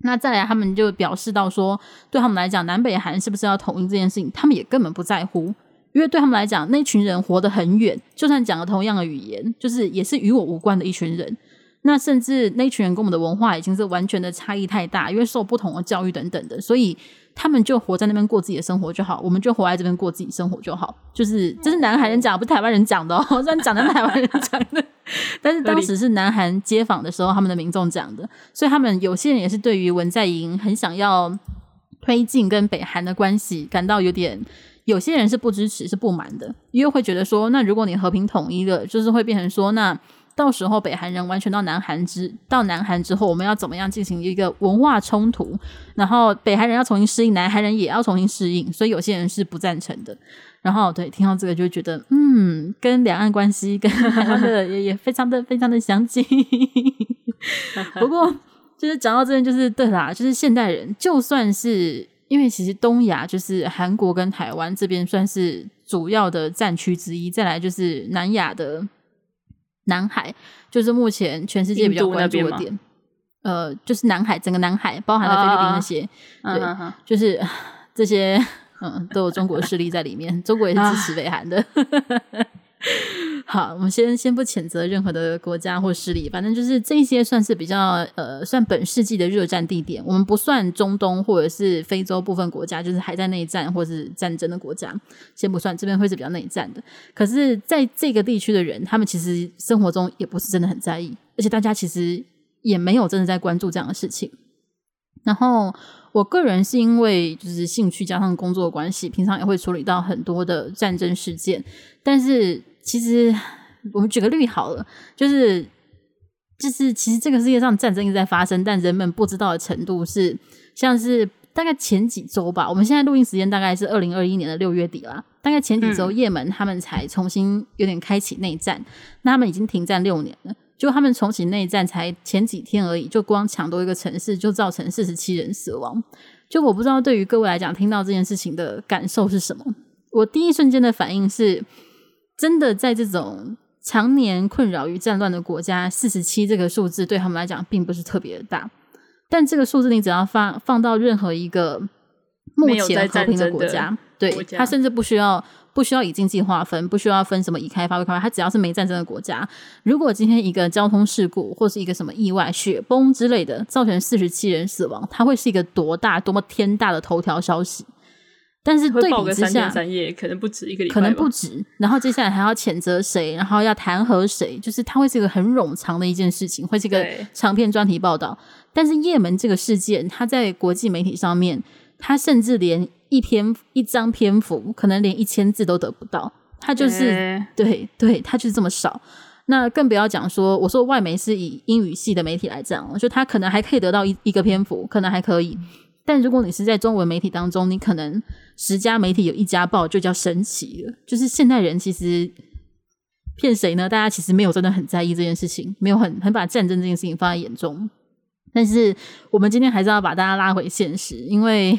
那再来，他们就表示到说，对他们来讲，南北韩是不是要统一这件事情，他们也根本不在乎，因为对他们来讲，那群人活得很远，就算讲了同样的语言，就是也是与我无关的一群人。那甚至那群人跟我们的文化已经是完全的差异太大，因为受不同的教育等等的，所以。他们就活在那边过自己的生活就好，我们就活在这边过自己生活就好。就是这是南韩人讲，不是台湾人讲的哦。(laughs) 虽然讲的台湾人讲的，(laughs) 但是当时是南韩街访的时候，他们的民众讲的，所以他们有些人也是对于文在寅很想要推进跟北韩的关系感到有点，有些人是不支持，是不满的，因为会觉得说，那如果你和平统一了，就是会变成说那。到时候北韩人完全到南韩之到南韩之后，我们要怎么样进行一个文化冲突？然后北韩人要重新适应，南韩人也要重新适应，所以有些人是不赞成的。然后对，听到这个就觉得，嗯，跟两岸关系跟台湾的也也非常的非常的相近。(laughs) 不过就是讲到这边，就是对啦，就是现代人，就算是因为其实东亚就是韩国跟台湾这边算是主要的战区之一，再来就是南亚的。南海就是目前全世界比较关注的点，呃，就是南海，整个南海包含了菲律宾那些，啊、对，啊、就是 (laughs) 这些，嗯，都有中国势力在里面，中国也是支持北韩的。(laughs) 好，我们先先不谴责任何的国家或势力，反正就是这些算是比较呃，算本世纪的热战地点。我们不算中东或者是非洲部分国家，就是还在内战或是战争的国家，先不算，这边会是比较内战的。可是，在这个地区的人，他们其实生活中也不是真的很在意，而且大家其实也没有真的在关注这样的事情。然后，我个人是因为就是兴趣加上工作关系，平常也会处理到很多的战争事件，但是。其实，我们举个例好了，就是就是，其实这个世界上战争一直在发生，但人们不知道的程度是，像是大概前几周吧，我们现在录音时间大概是二零二一年的六月底啦，大概前几周，也门他们才重新有点开启内战，那他们已经停战六年了，就他们重启内战才前几天而已，就光抢夺一个城市就造成四十七人死亡，就我不知道对于各位来讲，听到这件事情的感受是什么？我第一瞬间的反应是。真的在这种常年困扰于战乱的国家，四十七这个数字对他们来讲并不是特别的大。但这个数字你只要放放到任何一个目前和平的国家，对，它甚至不需要不需要以经济划分，不需要分什么已开发未开发，它只要是没战争的国家，如果今天一个交通事故或是一个什么意外、雪崩之类的，造成四十七人死亡，它会是一个多大、多么天大的头条消息。但是对比之下，三夜可能不止一个礼拜，可能不止。然后接下来还要谴责谁，然后要弹劾谁，就是它会是一个很冗长的一件事情，会是一个长篇专题报道。但是也门这个事件，它在国际媒体上面，它甚至连一篇一张篇幅，可能连一千字都得不到。它就是、欸、对对，它就是这么少。那更不要讲说，我说外媒是以英语系的媒体来讲，就它可能还可以得到一一个篇幅，可能还可以。但如果你是在中文媒体当中，你可能十家媒体有一家报就叫神奇了。就是现代人其实骗谁呢？大家其实没有真的很在意这件事情，没有很很把战争这件事情放在眼中。但是我们今天还是要把大家拉回现实，因为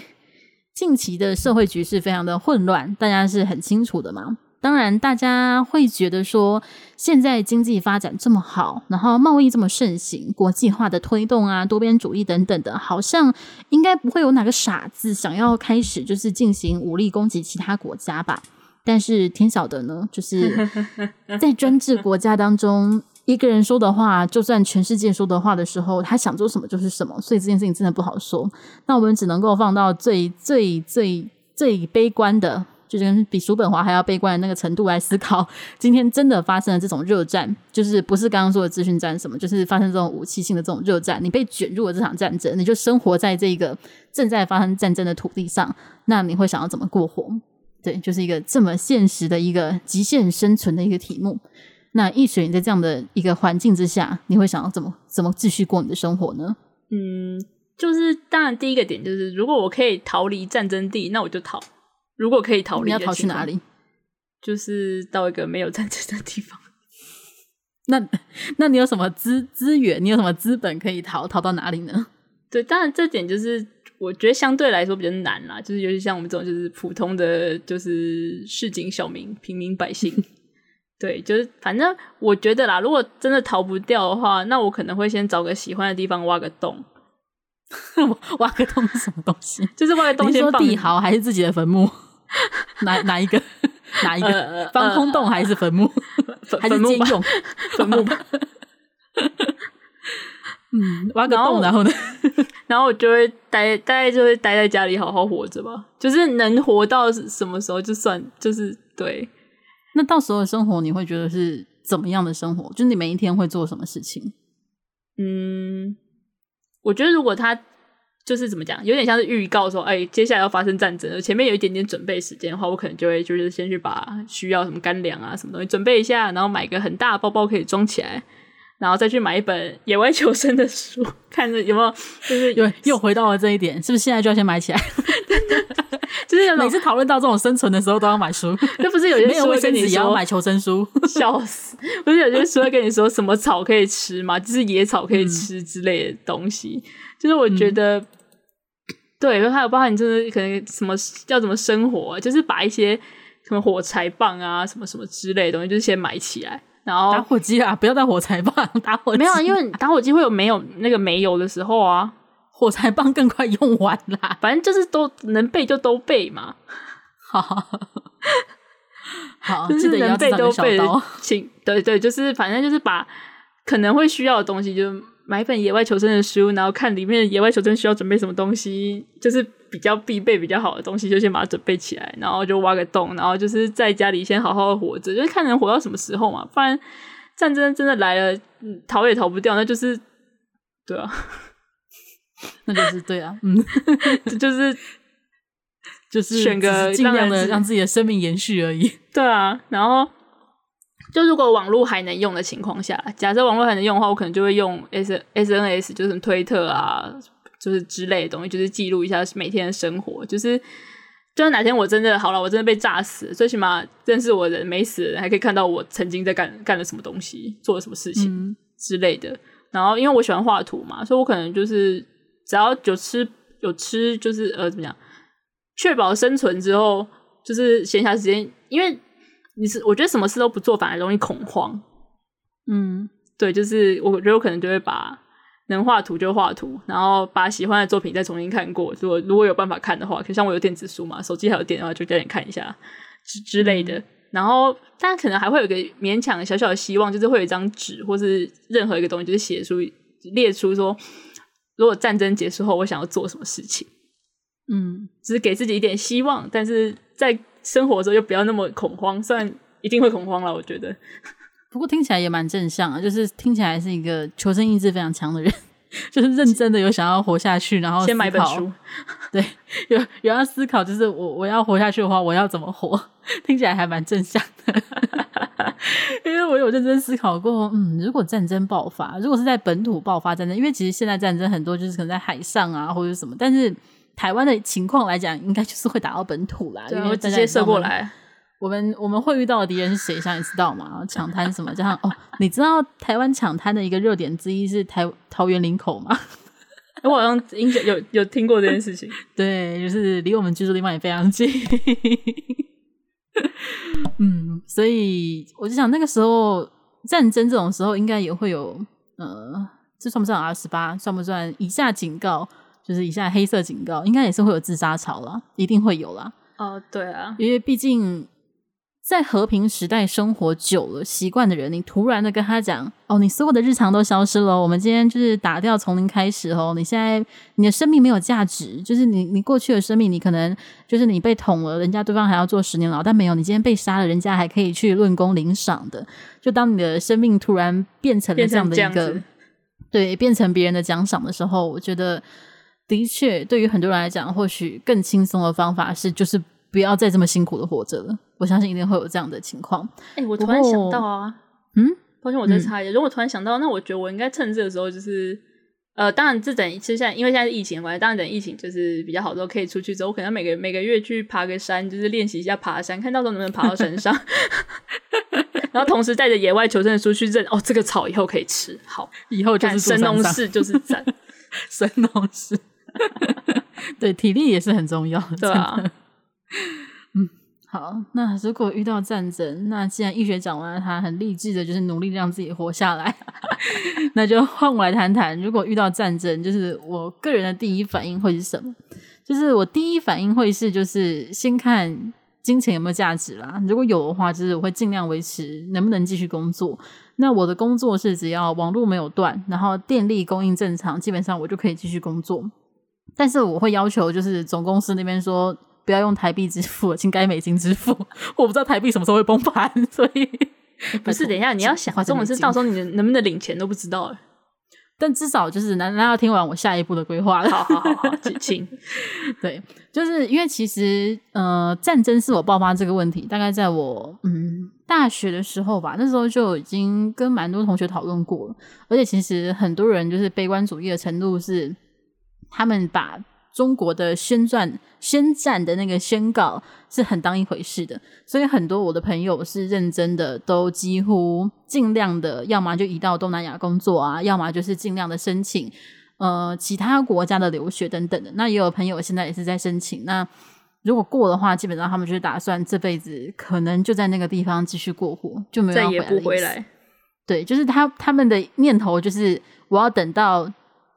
近期的社会局势非常的混乱，大家是很清楚的嘛。当然，大家会觉得说，现在经济发展这么好，然后贸易这么盛行，国际化的推动啊，多边主义等等的，好像应该不会有哪个傻子想要开始就是进行武力攻击其他国家吧？但是天晓得呢，就是 (laughs) 在专制国家当中，一个人说的话，就算全世界说的话的时候，他想做什么就是什么，所以这件事情真的不好说。那我们只能够放到最最最最悲观的。就是跟比叔本华还要悲观的那个程度来思考，(laughs) 今天真的发生了这种热战，就是不是刚刚说的资讯战什么，就是发生这种武器性的这种热战，你被卷入了这场战争，你就生活在这个正在发生战争的土地上，那你会想要怎么过活？对，就是一个这么现实的一个极限生存的一个题目。那易水你在这样的一个环境之下，你会想要怎么怎么继续过你的生活呢？嗯，就是当然第一个点就是，如果我可以逃离战争地，那我就逃。如果可以逃离，你要逃去哪里？就是到一个没有战争的地方。(laughs) 那那你有什么资资源？你有什么资本可以逃？逃到哪里呢？对，当然这点就是我觉得相对来说比较难啦。就是尤其像我们这种就是普通的就是市井小民、平民百姓。(laughs) 对，就是反正我觉得啦，如果真的逃不掉的话，那我可能会先找个喜欢的地方挖个洞。(laughs) 挖个洞是什么东西？(laughs) 就是挖个洞先放地豪还是自己的坟墓？(laughs) 哪哪一个？哪一个？防、呃、空洞还是坟墓？呃、还是兼用坟墓？嗯，挖个洞，然后呢？然后我就会待，大概就会待在家里好好活着吧。就是能活到什么时候就算，就是对。那到时候的生活你会觉得是怎么样的生活？就是你每一天会做什么事情？嗯，我觉得如果他。就是怎么讲，有点像是预告说，哎，接下来要发生战争，前面有一点点准备时间的话，我可能就会就是先去把需要什么干粮啊、什么东西准备一下，然后买个很大的包包可以装起来，然后再去买一本野外求生的书，看着有没有，就是又又回到了这一点，是不是现在就要先买起来？(laughs) 就是每次讨论到这种生存的时候都要买书，那不是有些 (laughs) 书会跟你说也要买求生书，笑死！不是有些书会跟你说什么草可以吃吗？就是野草可以吃之类的东西。嗯就是我觉得，嗯、对，还有包含你真的可能什么要怎么生活，就是把一些什么火柴棒啊，什么什么之类的东西，就是先买起来，然后打火机啊，不要带火柴棒，(laughs) 打火机没有，啊，因为打火机会有没有那个煤油的时候啊，火柴棒更快用完啦，(laughs) 反正就是都能背就都背嘛，好，好，(laughs) 就是能背都背，请对对，就是反正就是把可能会需要的东西就。买一本野外求生的书，然后看里面野外求生需要准备什么东西，就是比较必备、比较好的东西，就先把它准备起来，然后就挖个洞，然后就是在家里先好好的活着，就是看能活到什么时候嘛。不然战争真的来了，逃也逃不掉，那就是对啊，(laughs) 那就是对啊，嗯，(laughs) 就是就是选个尽量的让自己的生命延续而已。对啊，然后。就如果网络还能用的情况下，假设网络还能用的话，我可能就会用 S S N S，就是推特啊，就是之类的东西，就是记录一下每天的生活。就是，就是哪天我真的好了，我真的被炸死，最起码认识我的人没死还可以看到我曾经在干干了什么东西，做了什么事情之类的。嗯、然后，因为我喜欢画图嘛，所以我可能就是只要有吃有吃，就是呃怎么讲，确保生存之后，就是闲暇时间，因为。你是我觉得什么事都不做反而容易恐慌，嗯，对，就是我觉得我可能就会把能画图就画图，然后把喜欢的作品再重新看过。如果如果有办法看的话，可像我有电子书嘛，手机还有电的话，就加点看一下之之类的。然后，但可能还会有一个勉强小小的希望，就是会有一张纸或是任何一个东西，就是写出列出说，如果战争结束后，我想要做什么事情。嗯，只是给自己一点希望，但是在。生活中就不要那么恐慌，虽然一定会恐慌了，我觉得。不过听起来也蛮正向啊，(laughs) 就是听起来是一个求生意志非常强的人，(laughs) 就是认真的有想要活下去，然后先买本书，(laughs) 对，有有要思考，就是我我要活下去的话，我要怎么活？听起来还蛮正向的，因为我有认真思考过，嗯，如果战争爆发，如果是在本土爆发战争，因为其实现在战争很多就是可能在海上啊或者什么，但是。台湾的情况来讲，应该就是会打到本土啦，因为直接射过来。我们我们会遇到的敌人是谁？想你知道吗？(laughs) 抢滩什么？加上哦，你知道台湾抢滩的一个热点之一是台桃园林口吗？(laughs) 我好像有有有听过这件事情。(laughs) 对，就是离我们居住地方也非常近。嗯，所以我就想那个时候战争这种时候，应该也会有呃，这算不算 R 十八？算不算以下警告？就是以下黑色警告，应该也是会有自杀潮啦，一定会有啦。哦，对啊，因为毕竟在和平时代生活久了、习惯的人，你突然的跟他讲：“哦，你所有的日常都消失了，我们今天就是打掉，从零开始哦。你现在你的生命没有价值，就是你你过去的生命，你可能就是你被捅了，人家对方还要坐十年牢，但没有，你今天被杀了，人家还可以去论功领赏的。就当你的生命突然变成了这样的一个，对，变成别人的奖赏的时候，我觉得的确，对于很多人来讲，或许更轻松的方法是，就是不要再这么辛苦的活着了。”我相信一定会有这样的情况。哎、欸，我突然想到啊，嗯，抱歉，我再插一下。如果突然想到，那我觉得我应该趁这个时候，就是呃，当然，这等其实现在因为现在是疫情关系，当然等疫情就是比较好之后，可以出去之后，我可能每个每个月去爬个山，就是练习一下爬山，看到时候能不能爬到山上。(laughs) 然后同时带着野外求生的书去认哦，这个草以后可以吃，好，以后就是神农氏就是赞，(laughs) 神农氏。(laughs) 对，体力也是很重要的，对啊。(laughs) 好，那如果遇到战争，那既然易学讲完了，他很励志的，就是努力让自己活下来，(laughs) 那就换我来谈谈，如果遇到战争，就是我个人的第一反应会是什么？就是我第一反应会是，就是先看金钱有没有价值啦。如果有的话，就是我会尽量维持能不能继续工作。那我的工作是只要网络没有断，然后电力供应正常，基本上我就可以继续工作。但是我会要求，就是总公司那边说。不要用台币支付，请改美金支付。我不知道台币什么时候会崩盘，所以不是。等一下，你要想，这种事到时候你能不能领钱都不知道。但至少就是，难道要听完我下一步的规划了？好好好好，请。(laughs) 对，就是因为其实呃，战争是我爆发这个问题，大概在我嗯大学的时候吧，那时候就已经跟蛮多同学讨论过了。而且其实很多人就是悲观主义的程度是，他们把。中国的宣传、宣战的那个宣告是很当一回事的，所以很多我的朋友是认真的，都几乎尽量的，要么就移到东南亚工作啊，要么就是尽量的申请呃其他国家的留学等等的。那也有朋友现在也是在申请，那如果过的话，基本上他们就是打算这辈子可能就在那个地方继续过活，就没有。再也不回来。对，就是他他们的念头就是我要等到。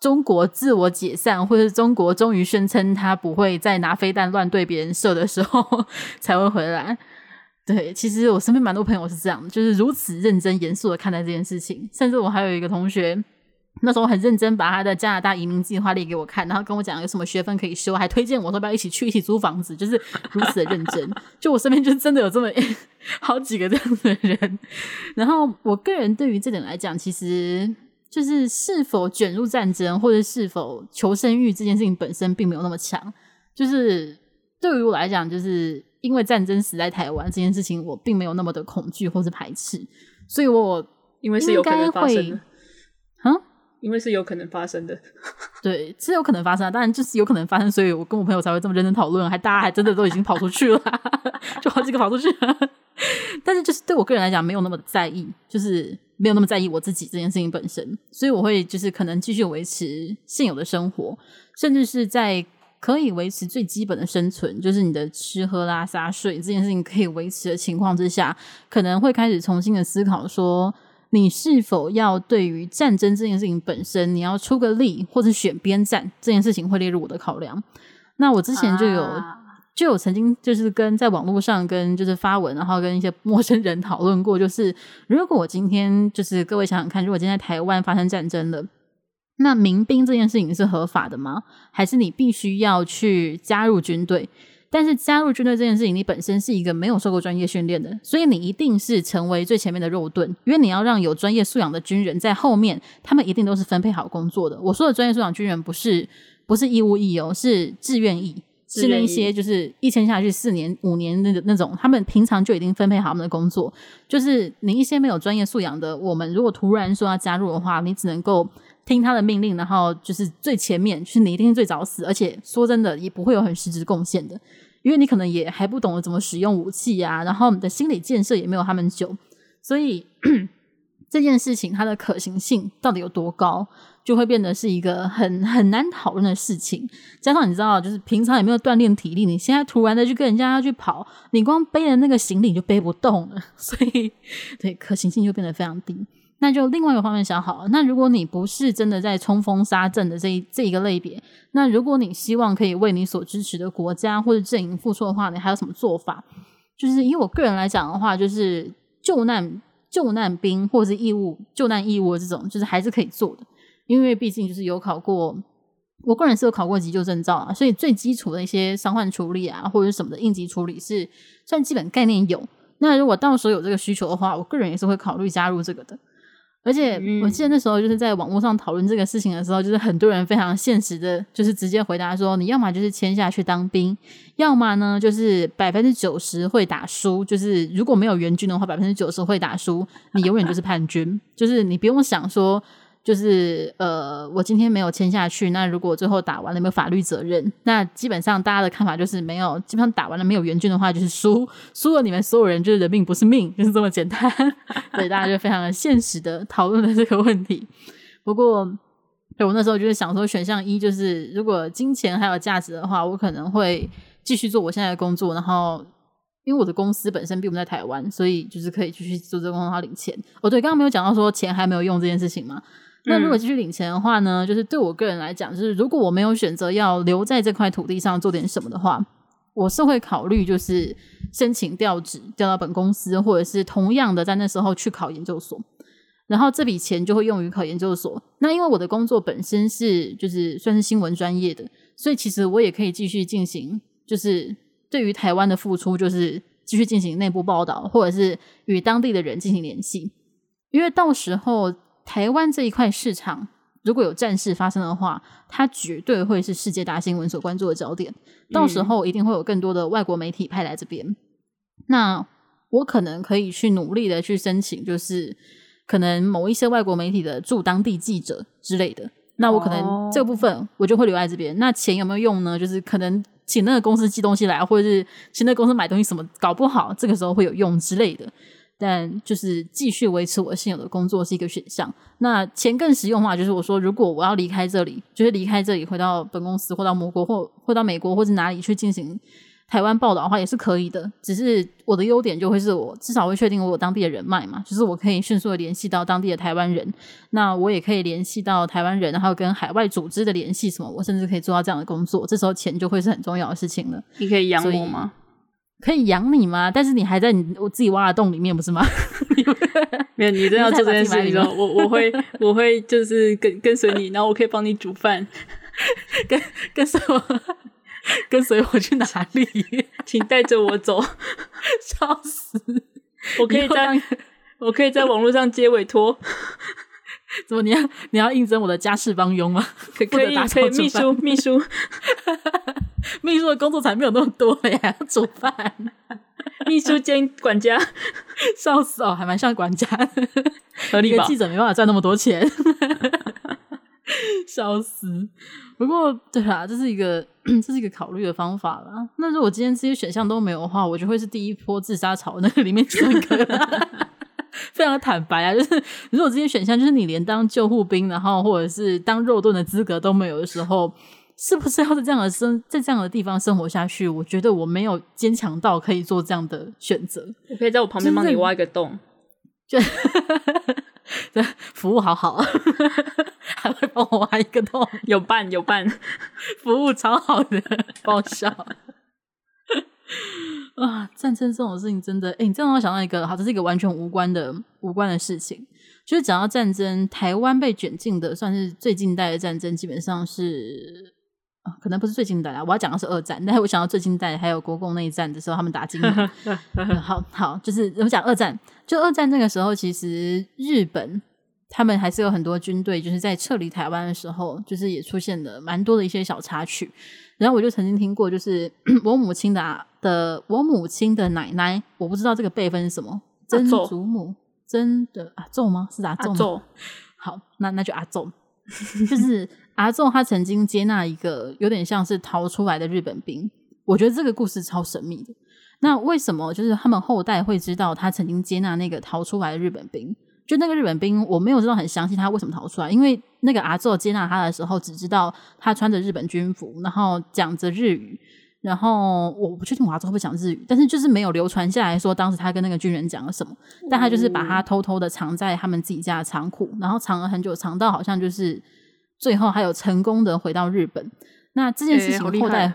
中国自我解散，或者是中国终于宣称他不会再拿飞弹乱对别人射的时候，(laughs) 才会回来。对，其实我身边蛮多朋友是这样，就是如此认真严肃的看待这件事情。甚至我还有一个同学，那时候很认真把他的加拿大移民计划列给我看，然后跟我讲有什么学分可以修，还推荐我说不要一起去一起租房子，就是如此的认真。就我身边就真的有这么 (laughs) 好几个这样的人。然后我个人对于这点来讲，其实。就是是否卷入战争，或者是否求生欲这件事情本身并没有那么强。就是对于我来讲，就是因为战争死在台湾这件事情，我并没有那么的恐惧或是排斥。所以我因为是有可能发生的，嗯，因为是有可能发生的，(laughs) 对，是有可能发生的。当然就是有可能发生，所以我跟我朋友才会这么认真讨论，还大家还真的都已经跑出去了，(laughs) 就好几个跑出去了。(laughs) 但是就是对我个人来讲，没有那么在意，就是。没有那么在意我自己这件事情本身，所以我会就是可能继续维持现有的生活，甚至是在可以维持最基本的生存，就是你的吃喝拉撒睡这件事情可以维持的情况之下，可能会开始重新的思考说，你是否要对于战争这件事情本身，你要出个力或者选边站这件事情会列入我的考量。那我之前就有。就有曾经就是跟在网络上跟就是发文，然后跟一些陌生人讨论过，就是如果我今天就是各位想想看，如果今天台湾发生战争了，那民兵这件事情是合法的吗？还是你必须要去加入军队？但是加入军队这件事情，你本身是一个没有受过专业训练的，所以你一定是成为最前面的肉盾，因为你要让有专业素养的军人在后面，他们一定都是分配好工作的。我说的专业素养军人不是不是义务役哦，是志愿役。是那一些就是一签下去四年五年那个那种，他们平常就已经分配好他们的工作。就是你一些没有专业素养的，我们如果突然说要加入的话，你只能够听他的命令，然后就是最前面，就是你一定最早死，而且说真的也不会有很实质贡献的，因为你可能也还不懂得怎么使用武器啊，然后你的心理建设也没有他们久，所以 (clears throat) 这件事情它的可行性到底有多高？就会变得是一个很很难讨论的事情，加上你知道，就是平常也没有锻炼体力，你现在突然的去跟人家要去跑，你光背的那个行李就背不动了，(laughs) 所以对可行性就变得非常低。那就另外一个方面想好了，那如果你不是真的在冲锋杀阵的这一这一个类别，那如果你希望可以为你所支持的国家或者阵营付出的话，你还有什么做法？就是以我个人来讲的话，就是救难救难兵或者是义务救难义务这种，就是还是可以做的，因为毕竟就是有考过，我个人是有考过急救证照啊，所以最基础的一些伤患处理啊，或者什么的应急处理是算基本概念有。那如果到时候有这个需求的话，我个人也是会考虑加入这个的。而且我记得那时候就是在网络上讨论这个事情的时候，就是很多人非常现实的，就是直接回答说，你要么就是签下去当兵，要么呢就是百分之九十会打输，就是如果没有援军的话，百分之九十会打输，你永远就是叛军，就是你不用想说。就是呃，我今天没有签下去，那如果最后打完了，没有法律责任？那基本上大家的看法就是没有，基本上打完了没有援军的话，就是输，输了你们所有人就是人命不是命，就是这么简单。(laughs) 对，大家就非常的现实的讨论了这个问题。不过，对我那时候就是想说，选项一就是如果金钱还有价值的话，我可能会继续做我现在的工作，然后因为我的公司本身并不在台湾，所以就是可以继续做这个工作，然后领钱。哦，对，刚刚没有讲到说钱还没有用这件事情嘛。那如果继续领钱的话呢？就是对我个人来讲，就是如果我没有选择要留在这块土地上做点什么的话，我是会考虑就是申请调职，调到本公司，或者是同样的在那时候去考研究所，然后这笔钱就会用于考研究所。那因为我的工作本身是就是算是新闻专业的，所以其实我也可以继续进行，就是对于台湾的付出，就是继续进行内部报道，或者是与当地的人进行联系，因为到时候。台湾这一块市场，如果有战事发生的话，它绝对会是世界大新闻所关注的焦点。到时候一定会有更多的外国媒体派来这边。嗯、那我可能可以去努力的去申请，就是可能某一些外国媒体的驻当地记者之类的。那我可能这部分我就会留在这边。哦、那钱有没有用呢？就是可能请那个公司寄东西来，或者是请那个公司买东西，什么搞不好这个时候会有用之类的。但就是继续维持我现有的工作是一个选项。那钱更实用的话，就是我说，如果我要离开这里，就是离开这里，回到本公司，或到某国，或或到美国，或者哪里去进行台湾报道的话，也是可以的。只是我的优点就会是我至少会确定我有当地的人脉嘛，就是我可以迅速的联系到当地的台湾人。那我也可以联系到台湾人，然后跟海外组织的联系什么，我甚至可以做到这样的工作。这时候钱就会是很重要的事情了。你可以养我吗？可以养你吗？但是你还在你我自己挖的洞里面，不是吗？(laughs) 没有，你真的要做这件事情，我我会我会就是跟跟随你，然后我可以帮你煮饭，(laughs) 跟跟随我 (laughs) 跟随我去哪里？请带着我走，笑死！我可以在我可以在网络上接委托。(laughs) 怎么你要你要应征我的家事帮佣吗？可 (laughs) 以可以可以秘书秘书，(laughs) 秘书的工作才没有那么多呀，要煮饭，秘书兼管家，笑死哦，还蛮像管家的，合理吧？记者没办法赚那么多钱，笑死。不过对啦，这是一个 (clears throat) 这是一个考虑的方法啦。那如果今天这些选项都没有的话，我就会是第一波自杀潮那个里面一个。非常的坦白啊，就是 (laughs) 如果这些选项就是你连当救护兵，然后或者是当肉盾的资格都没有的时候，是不是要在这样的生在这样的地方生活下去？我觉得我没有坚强到可以做这样的选择。我可以在我旁边帮你挖一个洞，(laughs) 就对服务好好，(laughs) 还会帮我挖一个洞，有伴有伴，服务超好的，爆笑。啊，战争这种事情真的，哎，你这样让我想到一个，好，这是一个完全无关的无关的事情。就是讲到战争，台湾被卷进的算是最近代的战争，基本上是，可能不是最近代啦。我要讲的是二战，但是我想到最近代还有国共内战的时候，他们打金门。好好，就是我们讲二战，就二战那个时候，其实日本他们还是有很多军队，就是在撤离台湾的时候，就是也出现了蛮多的一些小插曲。然后我就曾经听过，就是 (clears throat) 我母亲的啊的我母亲的奶奶，我不知道这个辈分是什么，曾祖母，真的阿仲吗？是阿仲吗？(laughs) 好，那那就阿仲，(laughs) 就是阿仲，他曾经接纳一个有点像是逃出来的日本兵，我觉得这个故事超神秘的。那为什么就是他们后代会知道他曾经接纳那个逃出来的日本兵？就那个日本兵，我没有知道很详细他为什么逃出来，因为那个阿宙接纳他的时候，只知道他穿着日本军服，然后讲着日语，然后我不确定我阿祖会不会讲日语，但是就是没有流传下来说当时他跟那个军人讲了什么，但他就是把他偷偷的藏在他们自己家的仓库，然后藏了很久，藏到好像就是最后还有成功的回到日本。那这件事情后代，欸、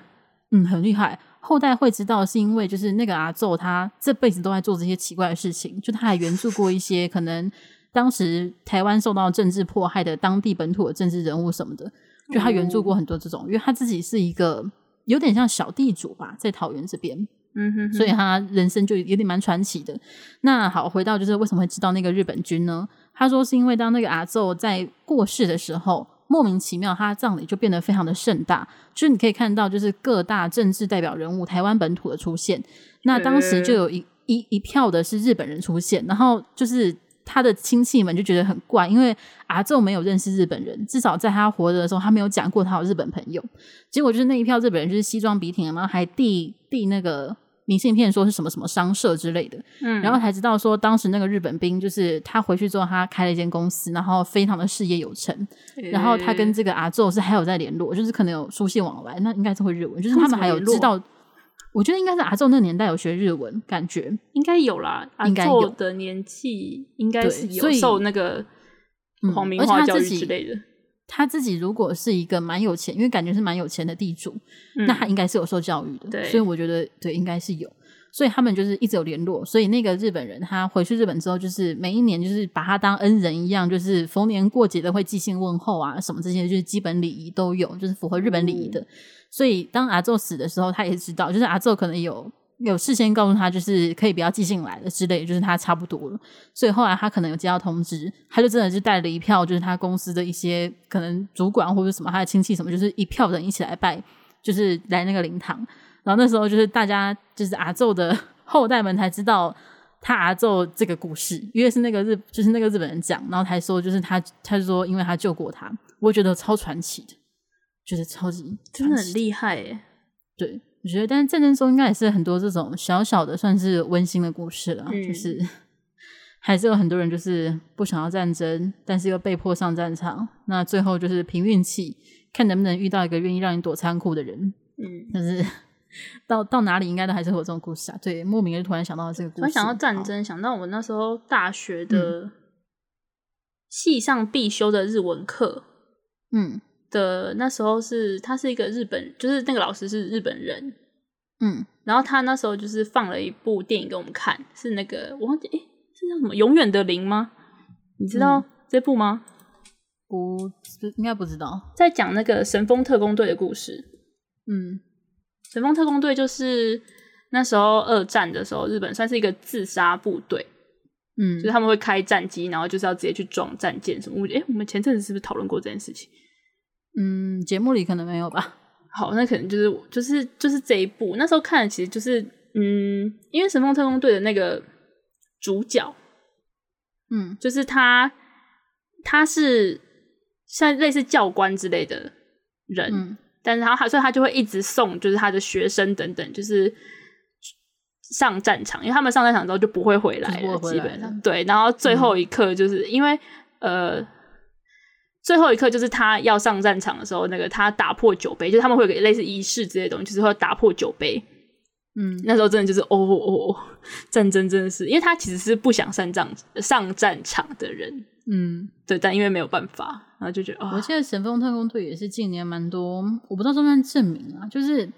嗯，很厉害。后代会知道，是因为就是那个阿宙他这辈子都在做这些奇怪的事情，就他还援助过一些可能当时台湾受到政治迫害的当地本土的政治人物什么的，就他援助过很多这种，因为他自己是一个有点像小地主吧，在桃园这边。嗯哼，哼，所以他人生就有点蛮传奇的。那好，回到就是为什么会知道那个日本军呢？他说是因为当那个阿奏在过世的时候，莫名其妙他葬礼就变得非常的盛大，就是你可以看到就是各大政治代表人物、台湾本土的出现。那当时就有一一一票的是日本人出现，然后就是。他的亲戚们就觉得很怪，因为阿昼没有认识日本人，至少在他活着的时候，他没有讲过他有日本朋友。结果就是那一票日本人就是西装笔挺，然后还递递那个明信片，说是什么什么商社之类的。嗯，然后才知道说当时那个日本兵就是他回去之后，他开了一间公司，然后非常的事业有成。然后他跟这个阿昼是还有在联络，就是可能有书信往来，那应该是会日文，就是他们还有知道。我觉得应该是阿奏那个年代有学日文，感觉应该有啦。阿奏的年纪应该是有受那个皇民化教育之类的。嗯、他自己如果是一个蛮有钱，因为感觉是蛮有钱的地主，嗯、那他应该是有受教育的。所以我觉得对，应该是有。所以他们就是一直有联络。所以那个日本人他回去日本之后，就是每一年就是把他当恩人一样，就是逢年过节的会寄信问候啊，什么这些就是基本礼仪都有，就是符合日本礼仪的。嗯所以当阿宙死的时候，他也知道，就是阿宙可能有有事先告诉他，就是可以不要寄信来了之类，就是他差不多了。所以后来他可能有接到通知，他就真的是带了一票，就是他公司的一些可能主管或者什么他的亲戚什么，就是一票人一起来拜，就是来那个灵堂。然后那时候就是大家就是阿宙的 (laughs) 后代们才知道他阿宙这个故事，因为是那个日就是那个日本人讲，然后才说就是他他就说因为他救过他，我觉得超传奇的。觉得超级真的很厉害耶！对，我觉得，但是战争中应该也是很多这种小小的，算是温馨的故事了。嗯、就是还是有很多人就是不想要战争，但是又被迫上战场，那最后就是凭运气，看能不能遇到一个愿意让你躲仓库的人。嗯，但是到到哪里应该都还是会有这种故事啊。对，莫名的突然想到这个故事，突然想到战争，想到我那时候大学的系上必修的日文课。嗯。的那时候是，他是一个日本，就是那个老师是日本人，嗯，然后他那时候就是放了一部电影给我们看，是那个我忘记，诶，是叫什么《永远的零》吗？你知道这部吗？不，应该不知道，在讲那个神风特工队的故事。嗯，神风特工队就是那时候二战的时候，日本算是一个自杀部队，嗯，就是他们会开战机，然后就是要直接去撞战舰什么。我诶，我们前阵子是不是讨论过这件事情？嗯，节目里可能没有吧。(laughs) 好，那可能就是就是就是这一部，那时候看的其实就是嗯，因为《神风特工队》的那个主角，嗯，就是他他是像类似教官之类的人，嗯、但是他他所以他就会一直送，就是他的学生等等，就是上战场，因为他们上战场之后就不会回来了，基本上对。然后最后一刻就是、嗯、因为呃。最后一刻就是他要上战场的时候，那个他打破酒杯，就是他们会有个类似仪式之类的东西，就是会打破酒杯。嗯，那时候真的就是哦哦哦，战争真的是，因为他其实是不想上战上战场的人。嗯，对，但因为没有办法，然后就觉得，哦、我记得神风特工队也是近年蛮多，我不知道算不算证明啊，就是。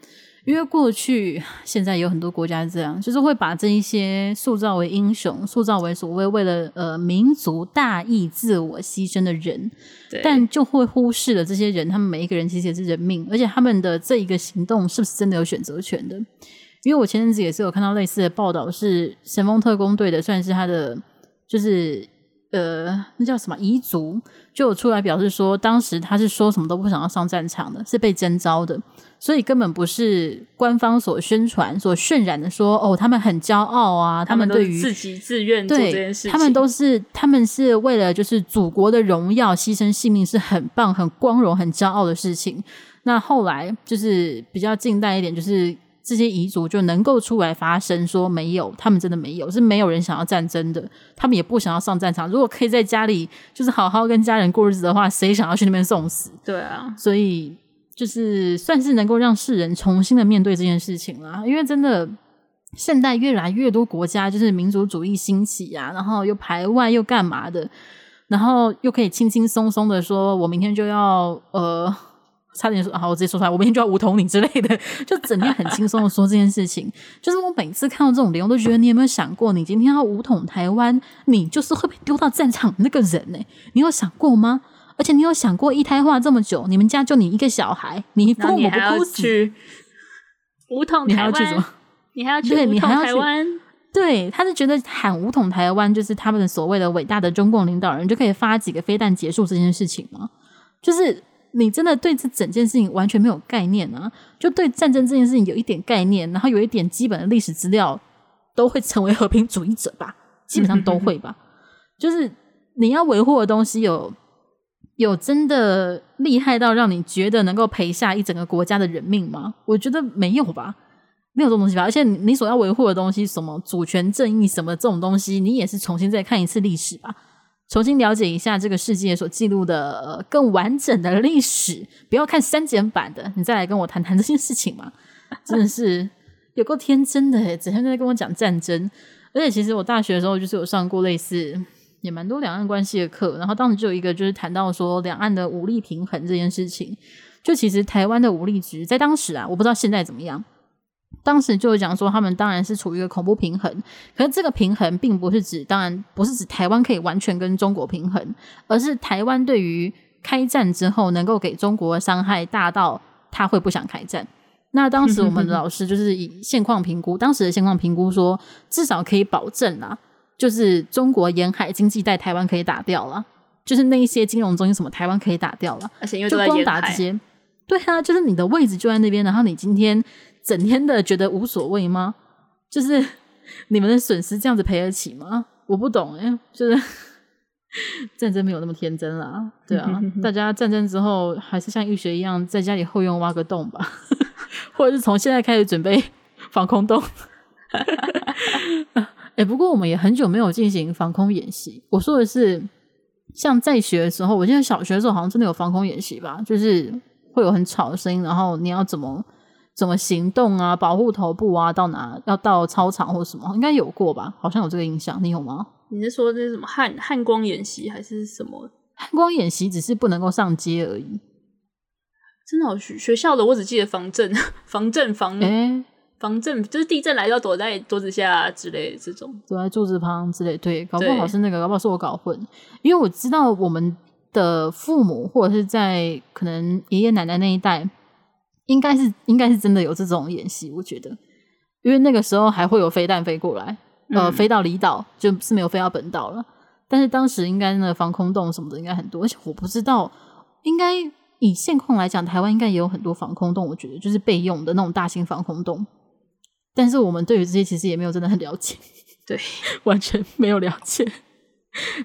因为过去、现在有很多国家这样，就是会把这一些塑造为英雄、塑造为所谓为了呃民族大义自我牺牲的人，但就会忽视了这些人，他们每一个人其实也是人命，而且他们的这一个行动是不是真的有选择权的？因为我前阵子也是有看到类似的报道，是神风特工队的，算是他的就是。呃，那叫什么彝族就有出来表示说，当时他是说什么都不想要上战场的，是被征召的，所以根本不是官方所宣传、所渲染的说，哦，他们很骄傲啊，他们对于自己自愿做这件事情，他们都是他们是为了就是祖国的荣耀牺牲性命，是很棒、很光荣、很骄傲的事情。那后来就是比较近代一点，就是。这些遗族就能够出来发声，说没有，他们真的没有，是没有人想要战争的，他们也不想要上战场。如果可以在家里就是好好跟家人过日子的话，谁想要去那边送死？对啊，所以就是算是能够让世人重新的面对这件事情啦。因为真的，现代越来越多国家就是民族主义兴起啊，然后又排外又干嘛的，然后又可以轻轻松松的说，我明天就要呃。差点说啊，我直接说出来，我明天就要武统你之类的，就整天很轻松的说这件事情。就是我每次看到这种连，我都觉得你有没有想过，你今天要武统台湾，你就是会被丢到战场那个人呢？你有想过吗？而且你有想过一胎化这么久，你们家就你一个小孩，你父母不哭死？武统台湾，你还要去什么？你还要去台湾？(laughs) 对，他是觉得喊武统台湾，就是他们的所谓的伟大的中共领导人就可以发几个飞弹结束这件事情吗？就是。你真的对这整件事情完全没有概念啊？就对战争这件事情有一点概念，然后有一点基本的历史资料，都会成为和平主义者吧？基本上都会吧。(laughs) 就是你要维护的东西有，有真的厉害到让你觉得能够赔下一整个国家的人命吗？我觉得没有吧，没有这种东西吧。而且你所要维护的东西，什么主权正义什么这种东西，你也是重新再看一次历史吧。重新了解一下这个世界所记录的、更完整的历史，不要看删减版的，你再来跟我谈谈这件事情嘛。真的是有够天真的，整天都在跟我讲战争。而且其实我大学的时候就是有上过类似也蛮多两岸关系的课，然后当时就有一个就是谈到说两岸的武力平衡这件事情。就其实台湾的武力值在当时啊，我不知道现在怎么样。当时就讲说，他们当然是处于一个恐怖平衡，可是这个平衡并不是指，当然不是指台湾可以完全跟中国平衡，而是台湾对于开战之后能够给中国的伤害大到他会不想开战。那当时我们的 (laughs) 老师就是以现况评估，当时的现况评估说，至少可以保证啦，就是中国沿海经济带台湾可以打掉了，就是那一些金融中心什么台湾可以打掉了，而且因为就光打这些，对啊，就是你的位置就在那边，然后你今天。整天的觉得无所谓吗？就是你们的损失这样子赔得起吗？我不懂哎、欸，就是 (laughs) 战争没有那么天真啦，对啊，(laughs) 大家战争之后还是像浴血一样，在家里后院挖个洞吧，(laughs) 或者是从现在开始准备防空洞。哎、欸，不过我们也很久没有进行防空演习。我说的是，像在学的时候，我记得小学的时候好像真的有防空演习吧，就是会有很吵的声音，然后你要怎么。怎么行动啊？保护头部啊？到哪？要到操场或什么？应该有过吧？好像有这个印象，你有吗？你是说这是什么汉汉光演习还是什么？汉光演习只是不能够上街而已。真的，学学校的我只记得防震、(laughs) 防震、防诶防震，就是地震来要躲在桌子下之类的这种，躲在柱子旁之类。对，搞不好是那个，搞不好是我搞混。因为我知道我们的父母或者是在可能爷爷奶奶那一代。应该是应该是真的有这种演习，我觉得，因为那个时候还会有飞弹飞过来，呃，嗯、飞到离岛就是没有飞到本岛了。但是当时应该那个防空洞什么的应该很多，而且我不知道，应该以现况来讲，台湾应该也有很多防空洞，我觉得就是备用的那种大型防空洞。但是我们对于这些其实也没有真的很了解，(laughs) 对，完全没有了解。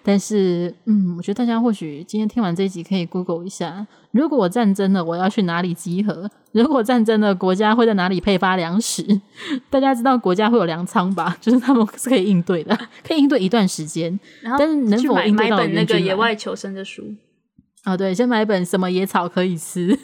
但是，嗯，我觉得大家或许今天听完这一集可以 Google 一下，如果我战争了，我要去哪里集合？如果战争了，国家会在哪里配发粮食？(laughs) 大家知道国家会有粮仓吧？(laughs) 就是他们是可以应对的，可以应对一段时间。然后但是能否应对到买，买本那个野外求生的书？啊、哦，对，先买一本什么野草可以吃，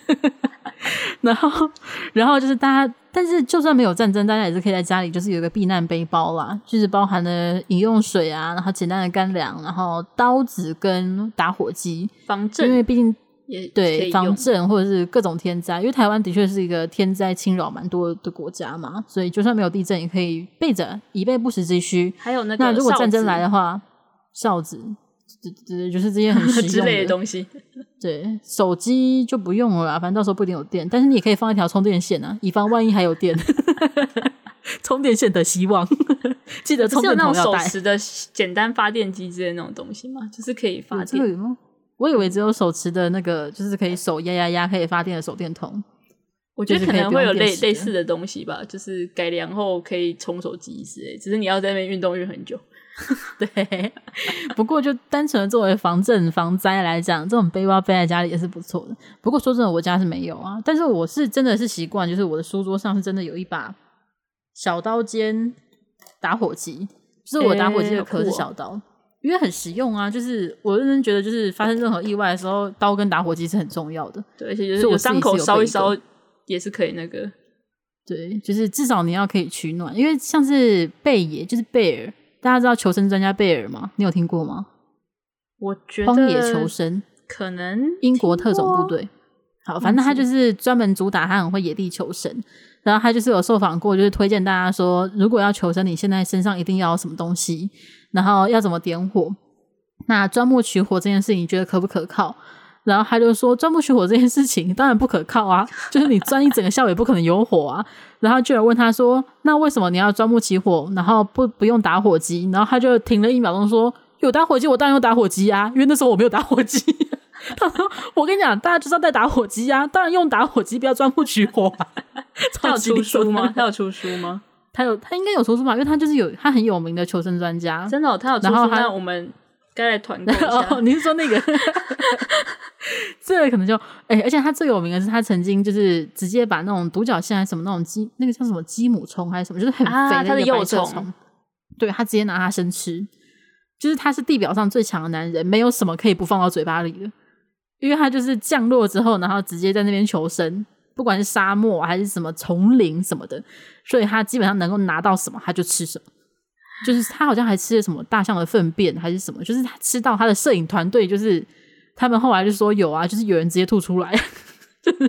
(laughs) 然后，然后就是大家。但是就算没有战争，大家也是可以在家里，就是有一个避难背包啦，就是包含了饮用水啊，然后简单的干粮，然后刀子跟打火机，防震，因为毕竟也对防震或者是各种天灾，因为台湾的确是一个天灾侵扰蛮多的国家嘛，所以就算没有地震，也可以备着以备不时之需。还有那个，那如果战争来的话，哨子。对对对，就是这些很 (laughs) 实用的之类的东西。对，手机就不用了啦，反正到时候不一定有电，但是你也可以放一条充电线啊，以防万一还有电。(laughs) 充电线的希望，记得充电头要带。手持的简单发电机之类那种东西吗？就是可以发电。有吗？我以为只有手持的那个，就是可以手压压压可以发电的手电筒。我觉得可能会有类类似的东西吧，就是改良后可以充手机之类，只是你要在那边运动运很久。(laughs) 对，不过就单纯的作为防震防灾来讲，这种背包背在家里也是不错的。不过说真的，我家是没有啊。但是我是真的是习惯，就是我的书桌上是真的有一把小刀尖打火机，就是我打火机的壳是小刀，欸、因为很实用啊。就是我认真觉得，就是发生任何意外的时候，刀跟打火机是很重要的。对，而且就是我伤口烧一烧也是可以那个。对，就是至少你要可以取暖，因为像是贝爷，就是贝尔。大家知道求生专家贝尔吗？你有听过吗？我觉得荒野求生可能英国特种部队好，反正他就是专门主打他很会野地求生，然后他就是有受访过，就是推荐大家说，如果要求生，你现在身上一定要有什么东西，然后要怎么点火。那钻木取火这件事情，你觉得可不可靠？然后他就说，钻木取火这件事情当然不可靠啊，就是你钻一整个下午也不可能有火啊。然后就有人问他说，那为什么你要钻木取火，然后不不用打火机？然后他就停了一秒钟说，有打火机，我当然用打火机啊，因为那时候我没有打火机。(laughs) 他说：“我跟你讲，大家就是要带打火机啊，当然用打火机，不要钻木取火啊。(laughs) ”他有出书吗？他有出书吗？他有，他应该有出书吧？因为他就是有，他很有名的求生专家。真的、哦，他有出书。那我们该来团购一下。(laughs) 哦，你是说那个？(laughs) 这个可能就哎、欸，而且他最有名的是，他曾经就是直接把那种独角仙还是什么那种鸡，那个叫什么鸡母虫还是什么，就是很肥的一个白色虫、啊，对，他直接拿它生吃。就是他是地表上最强的男人，没有什么可以不放到嘴巴里的。因为他就是降落之后，然后直接在那边求生，不管是沙漠还是什么丛林什么的，所以他基本上能够拿到什么他就吃什么。就是他好像还吃了什么大象的粪便还是什么，就是他吃到他的摄影团队，就是他们后来就说有啊，就是有人直接吐出来。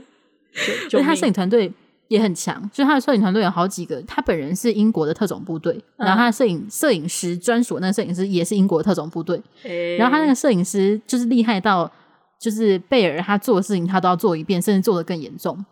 (laughs) 所以他摄影团队也很强，就是他的摄影团队有好几个，他本人是英国的特种部队，然后他的摄影摄影师专属那个摄影师也是英国的特种部队，然后他那个摄影师就是厉害到。就是贝尔他做的事情，他都要做一遍，甚至做的更严重。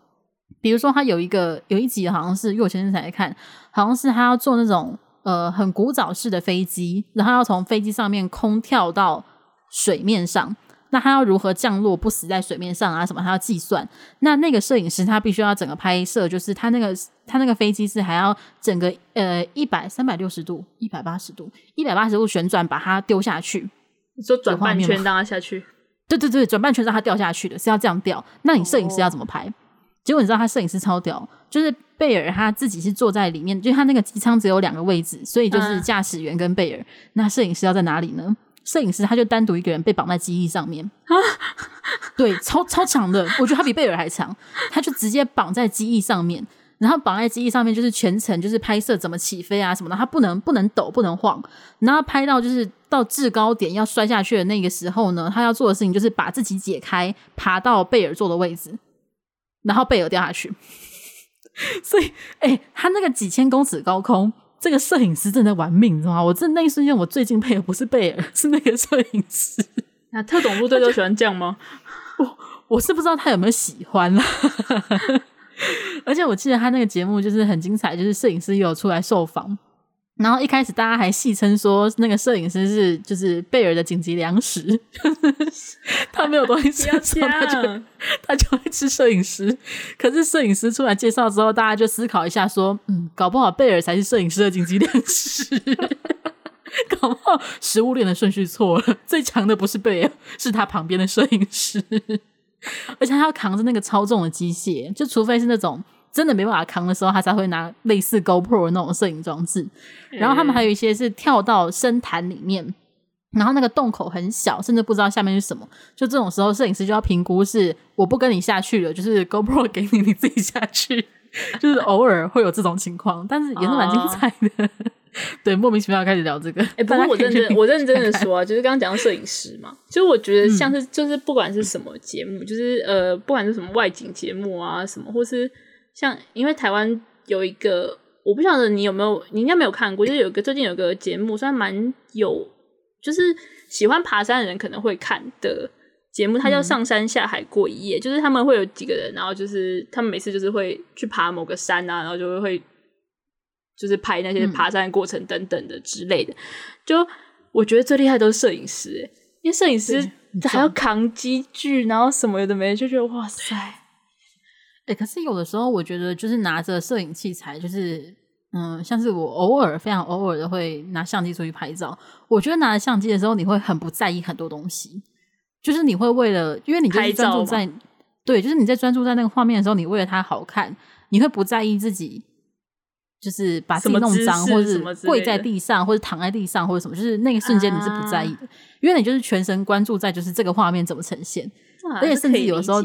比如说，他有一个有一集，好像是因为我前阵子才看，好像是他要做那种呃很古早式的飞机，然后要从飞机上面空跳到水面上。那他要如何降落不死在水面上啊？什么？他要计算。那那个摄影师他必须要整个拍摄，就是他那个他那个飞机是还要整个呃一百三百六十度、一百八十度、一百八十度旋转，把它丢下去，你说转半圈让它下去。(laughs) 对对对，转半圈让它掉下去的，是要这样掉。那你摄影师要怎么拍？Oh. 结果你知道他摄影师超屌，就是贝尔他自己是坐在里面，就他那个机舱只有两个位置，所以就是驾驶员跟贝尔。Uh. 那摄影师要在哪里呢？摄影师他就单独一个人被绑在机翼上面。啊对，超超强的，我觉得他比贝尔还强。他就直接绑在机翼上面。然后绑在机翼上面，就是全程就是拍摄怎么起飞啊什么的，他不能不能抖，不能晃。然后拍到就是到制高点要摔下去的那个时候呢，他要做的事情就是把自己解开，爬到贝尔坐的位置，然后贝尔掉下去。所以，哎，他那个几千公尺高空，这个摄影师正在玩命，你知道吗？我这那一瞬间，我最敬佩的不是贝尔，(laughs) 是那个摄影师。那特种部队都喜欢这样吗？我我是不知道他有没有喜欢了。(laughs) 而且我记得他那个节目就是很精彩，就是摄影师也有出来受访，然后一开始大家还戏称说那个摄影师是就是贝尔的紧急粮食，他没有东西吃 (laughs) 他就他就会吃摄影师。可是摄影师出来介绍之后，大家就思考一下说，嗯，搞不好贝尔才是摄影师的紧急粮食，(laughs) 搞不好食物链的顺序错了，最强的不是贝尔，是他旁边的摄影师。(laughs) 而且他要扛着那个超重的机械，就除非是那种真的没办法扛的时候，他才会拿类似 GoPro 的那种摄影装置。然后他们还有一些是跳到深潭里面，然后那个洞口很小，甚至不知道下面是什么。就这种时候，摄影师就要评估是我不跟你下去了，就是 GoPro (laughs) 给你，你自己下去。(laughs) 就是偶尔会有这种情况，但是也是蛮精彩的。哦 (laughs) 对，莫名其妙开始聊这个。哎、欸，不过我认真，我认真的说啊，就是刚刚讲到摄影师嘛，就我觉得像是，就是不管是什么节目，嗯、就是呃，不管是什么外景节目啊，什么，或是像，因为台湾有一个，我不晓得你有没有，你应该没有看过，就是有一个最近有个节目，算蛮有，就是喜欢爬山的人可能会看的节目，它叫《上山下海过一夜》，嗯、就是他们会有几个人，然后就是他们每次就是会去爬某个山啊，然后就会会。就是拍那些爬山的过程等等的之类的，嗯、就我觉得最厉害都是摄影师，因为摄影师还要扛机具，然后什么有的没的，就觉得哇塞！哎、欸，可是有的时候我觉得，就是拿着摄影器材，就是嗯，像是我偶尔非常偶尔的会拿相机出去拍照。我觉得拿着相机的时候，你会很不在意很多东西，就是你会为了，因为你就是专注在对，就是你在专注在那个画面的时候，你为了它好看，你会不在意自己。就是把自己弄脏，或者是跪在地上，或者躺在地上，或者什么，就是那个瞬间你是不在意的，啊、因为你就是全神贯注在就是这个画面怎么呈现，啊、而且甚至有的时候，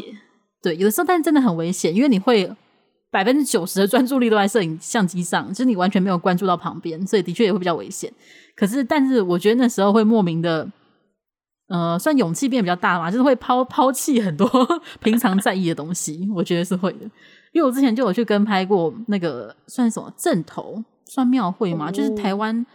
对，有的时候，但是真的很危险，因为你会百分之九十的专注力都在摄影相机上，就是你完全没有关注到旁边，所以的确也会比较危险。可是，但是我觉得那时候会莫名的呃，算勇气变得比较大嘛，就是会抛抛弃很多 (laughs) 平常在意的东西，我觉得是会的。因为我之前就有去跟拍过那个算什么正头，算庙会嘛，哦、就是台湾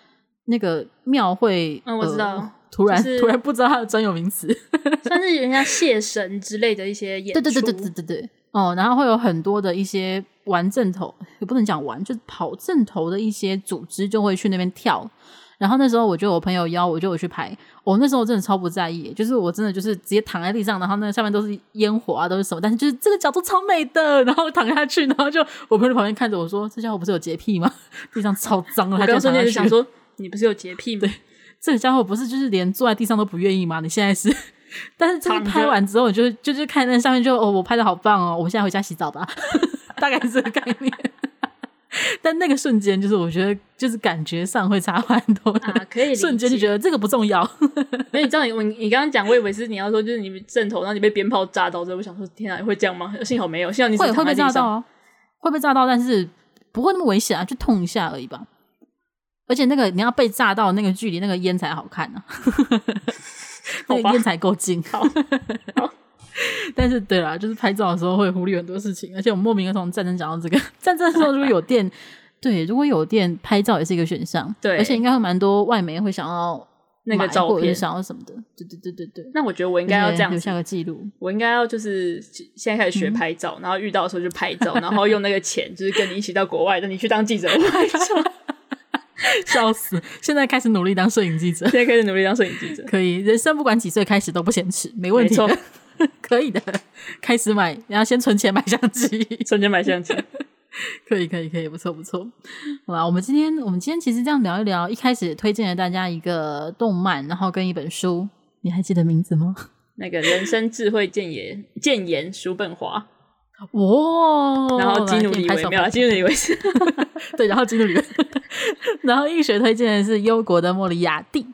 那个庙会。嗯，我知道。呃、突然、就是、突然不知道它的专有名词，(laughs) 算是人家谢神之类的一些演出。对对对对对对对。哦，然后会有很多的一些玩正头，也不能讲玩，就是跑正头的一些组织就会去那边跳。然后那时候我就我朋友邀我，就我去拍。我、哦、那时候真的超不在意，就是我真的就是直接躺在地上，然后那个下面都是烟火啊，都是什么，但是就是这个角度超美的。然后躺下去，然后就我朋友旁边看着我说：“这家伙不是有洁癖吗？地上超脏了。”他就瞬间就想说：“你不是有洁癖吗？(laughs) 对，这个家伙不是就是连坐在地上都不愿意吗？你现在是？但是就是拍完之后，就就是看那上面就哦，我拍的好棒哦，我现在回家洗澡吧，(laughs) 大概是这个概念。(laughs) ”但那个瞬间，就是我觉得，就是感觉上会差很多啊，可以瞬间就觉得这个不重要。那你知道你我你刚刚讲，我以为是你要说，就是你正头，然后你被鞭炮炸到之后，我想说，天啊，会这样吗？幸好没有，幸好你会会被炸到哦，会被炸到，但是不会那么危险啊，就痛一下而已吧。而且那个你要被炸到那个距离，那个烟才好看呢，啊，(laughs) 那个烟才够近。好。好 (laughs) 但是对啦，就是拍照的时候会忽略很多事情，而且我们莫名的从战争讲到这个，战争的时候如果有电，对，如果有电，拍照也是一个选项，对，而且应该会蛮多外媒会想要那个照片，想要什么的，对对对对对。那我觉得我应该要这样留下个记录，我应该要就是现在开始学拍照，嗯、然后遇到的时候就拍照，然后用那个钱就是跟你一起到国外，等你去当记者拍照，(laughs) (laughs) 笑死！现在开始努力当摄影记者，现在开始努力当摄影记者，可以，人生不管几岁开始都不嫌迟，没问题。(laughs) 可以的，开始买，然后先存钱买相机，存钱买相机，(laughs) 可以，可以，可以，不错，不错。好吧，我们今天，我们今天其实这样聊一聊，一开始推荐了大家一个动漫，然后跟一本书，你还记得名字吗？那个人生智慧谏言，谏言叔本华。哇，然后基努里维没有，基努里维是，(laughs) 对，然后基努里维，然后映学推荐的是忧国的莫里亚蒂。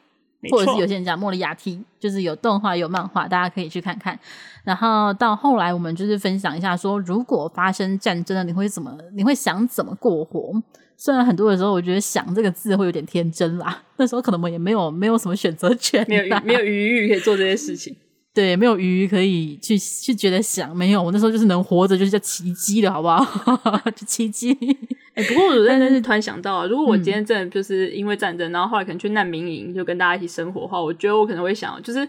或者是有些人讲莫里亚蒂，就是有动画有漫画，大家可以去看看。然后到后来，我们就是分享一下说，如果发生战争了，你会怎么？你会想怎么过活？虽然很多的时候，我觉得“想”这个字会有点天真啦。那时候可能我们也没有没有什么选择权，没有没有余裕可以做这些事情。对，没有鱼可以去去觉得想，没有。我那时候就是能活着，就是叫奇迹了，好不好？(laughs) 就奇迹。哎、欸，不过我真的是突然想到啊，如果我今天真的就是因为战争，嗯、然后后来可能去难民营，就跟大家一起生活的话，我觉得我可能会想，就是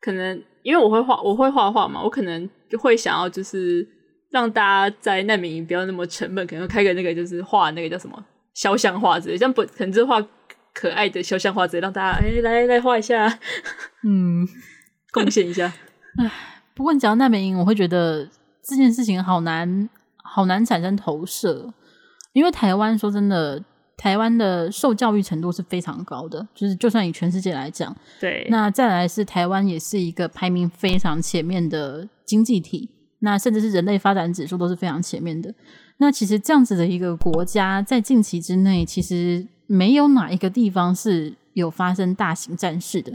可能因为我会画，我会画画嘛，我可能就会想要就是让大家在难民营不要那么沉闷，可能开个那个就是画那个叫什么肖像画之类，像不可能就画可爱的肖像画之类，让大家哎、欸、来来画一下，(laughs) 嗯。贡献一下，唉，不过你讲到难民营，我会觉得这件事情好难，好难产生投射，因为台湾说真的，台湾的受教育程度是非常高的，就是就算以全世界来讲，对，那再来是台湾也是一个排名非常前面的经济体，那甚至是人类发展指数都是非常前面的。那其实这样子的一个国家，在近期之内，其实没有哪一个地方是有发生大型战事的。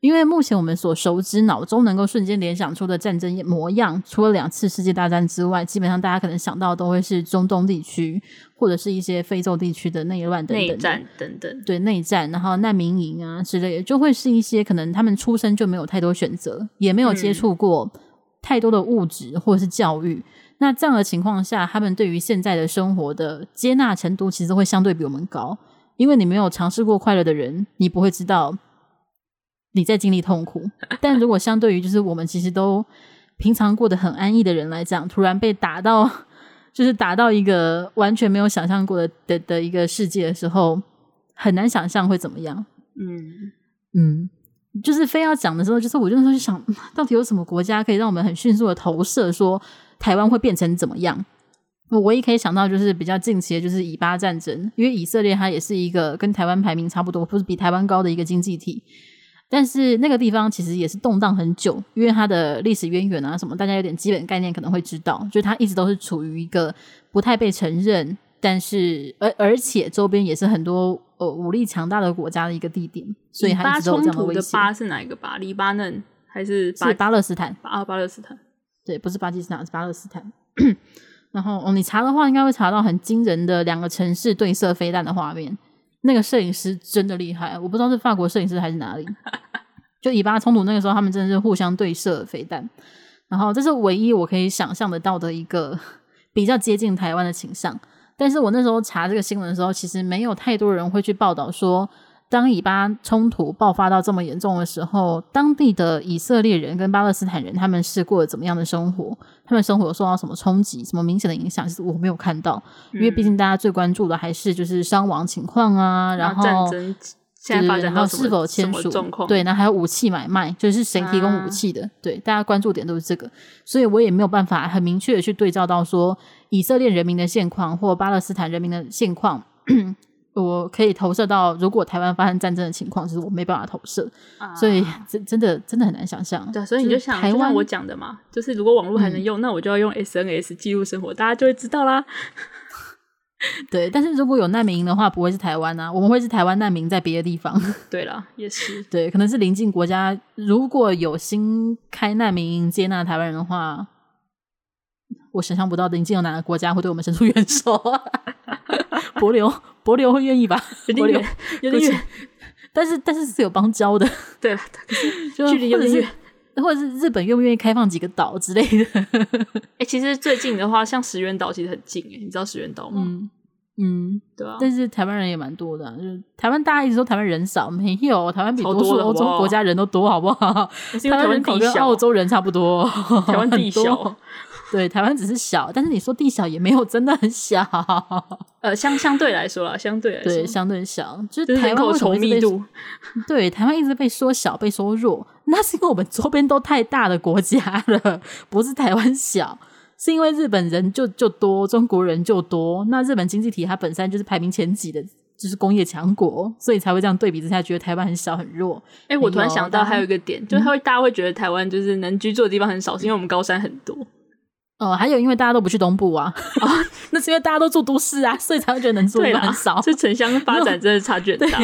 因为目前我们所熟知、脑中能够瞬间联想出的战争模样，除了两次世界大战之外，基本上大家可能想到的都会是中东地区，或者是一些非洲地区的内乱等等。内战等等。对，内战，然后难民营啊之类的，就会是一些可能他们出生就没有太多选择，也没有接触过太多的物质或者是教育。嗯、那这样的情况下，他们对于现在的生活的接纳程度，其实会相对比我们高，因为你没有尝试过快乐的人，你不会知道。你在经历痛苦，但如果相对于就是我们其实都平常过得很安逸的人来讲，突然被打到，就是打到一个完全没有想象过的的的一个世界的时候，很难想象会怎么样。嗯嗯，就是非要讲的时候，就是我就那时候就想 (laughs) 到底有什么国家可以让我们很迅速的投射，说台湾会变成怎么样？我唯一可以想到就是比较近期的，就是以巴战争，因为以色列它也是一个跟台湾排名差不多，不是比台湾高的一个经济体。但是那个地方其实也是动荡很久，因为它的历史渊源啊什么，大家有点基本概念可能会知道，就是它一直都是处于一个不太被承认，但是而而且周边也是很多呃武力强大的国家的一个地点，所以它一直都有这样的威胁。巴冲突的巴是哪一个巴？黎巴嫩还是巴？是巴勒斯坦？啊，巴勒斯坦。对，不是巴基斯坦，是巴勒斯坦。(coughs) 然后哦，你查的话应该会查到很惊人的两个城市对射飞弹的画面。那个摄影师真的厉害，我不知道是法国摄影师还是哪里，(laughs) 就以巴冲突那个时候，他们真的是互相对射飞弹，然后这是唯一我可以想象得到的一个 (laughs) 比较接近台湾的倾向。但是我那时候查这个新闻的时候，其实没有太多人会去报道说，当以巴冲突爆发到这么严重的时候，当地的以色列人跟巴勒斯坦人他们是过了怎么样的生活？他们生活有受到什么冲击？什么明显的影响？其实我没有看到，因为毕竟大家最关注的还是就是伤亡情况啊，然后战争。现在发展到是否签署？对，然后还有武器买卖，就是谁提供武器的？啊、对，大家关注点都是这个，所以我也没有办法很明确的去对照到说以色列人民的现况或巴勒斯坦人民的现况，我可以投射到如果台湾发生战争的情况，就是我没办法投射，啊、所以真真的真的很难想象。对，所以你就想，台湾我讲的嘛，就是如果网络还能用，嗯、那我就要用 SNS 记录生活，大家就会知道啦。(laughs) 对，但是如果有难民营的话，不会是台湾啊，我们会是台湾难民在别的地方。(laughs) 对了，也是，对，可能是邻近国家，如果有新开难民营接纳台湾人的话，我想象不到邻近有哪个国家会对我们伸出援手。(laughs) 帛琉，帛琉会愿意吧？(laughs) 有点远，有点远，但是但是是有邦交的，(laughs) 对，(laughs) 距离有点远，或者是日本愿不愿意开放几个岛之类的？哎、欸，其实最近的话，像石原岛其实很近哎，你知道石原岛吗？嗯嗯，对啊。但是台湾人也蛮多的，啊，就是台湾大家一直说台湾人少，没有，台湾比多数欧洲国家人都多，好不好？台湾人口跟澳洲人差不多，台湾地小。对，台湾只是小，但是你说地小也没有真的很小。(laughs) 呃，相相对来说啦，相对来说，对，相对小，就是台湾稠密度。对，台湾一直被说小，被说弱，那是因为我们周边都太大的国家了，不是台湾小。是因为日本人就就多，中国人就多。那日本经济体它本身就是排名前几的，就是工业强国，所以才会这样对比之下，觉得台湾很小很弱。哎、欸，我突然想到还有一个点，就是他会大家会觉得台湾就是能居住的地方很少，是因为我们高山很多。哦，还有因为大家都不去东部啊，哦、那是因为大家都住都市啊，所以才会觉得能住的很少。这城乡发展 (laughs) 真的差距很大。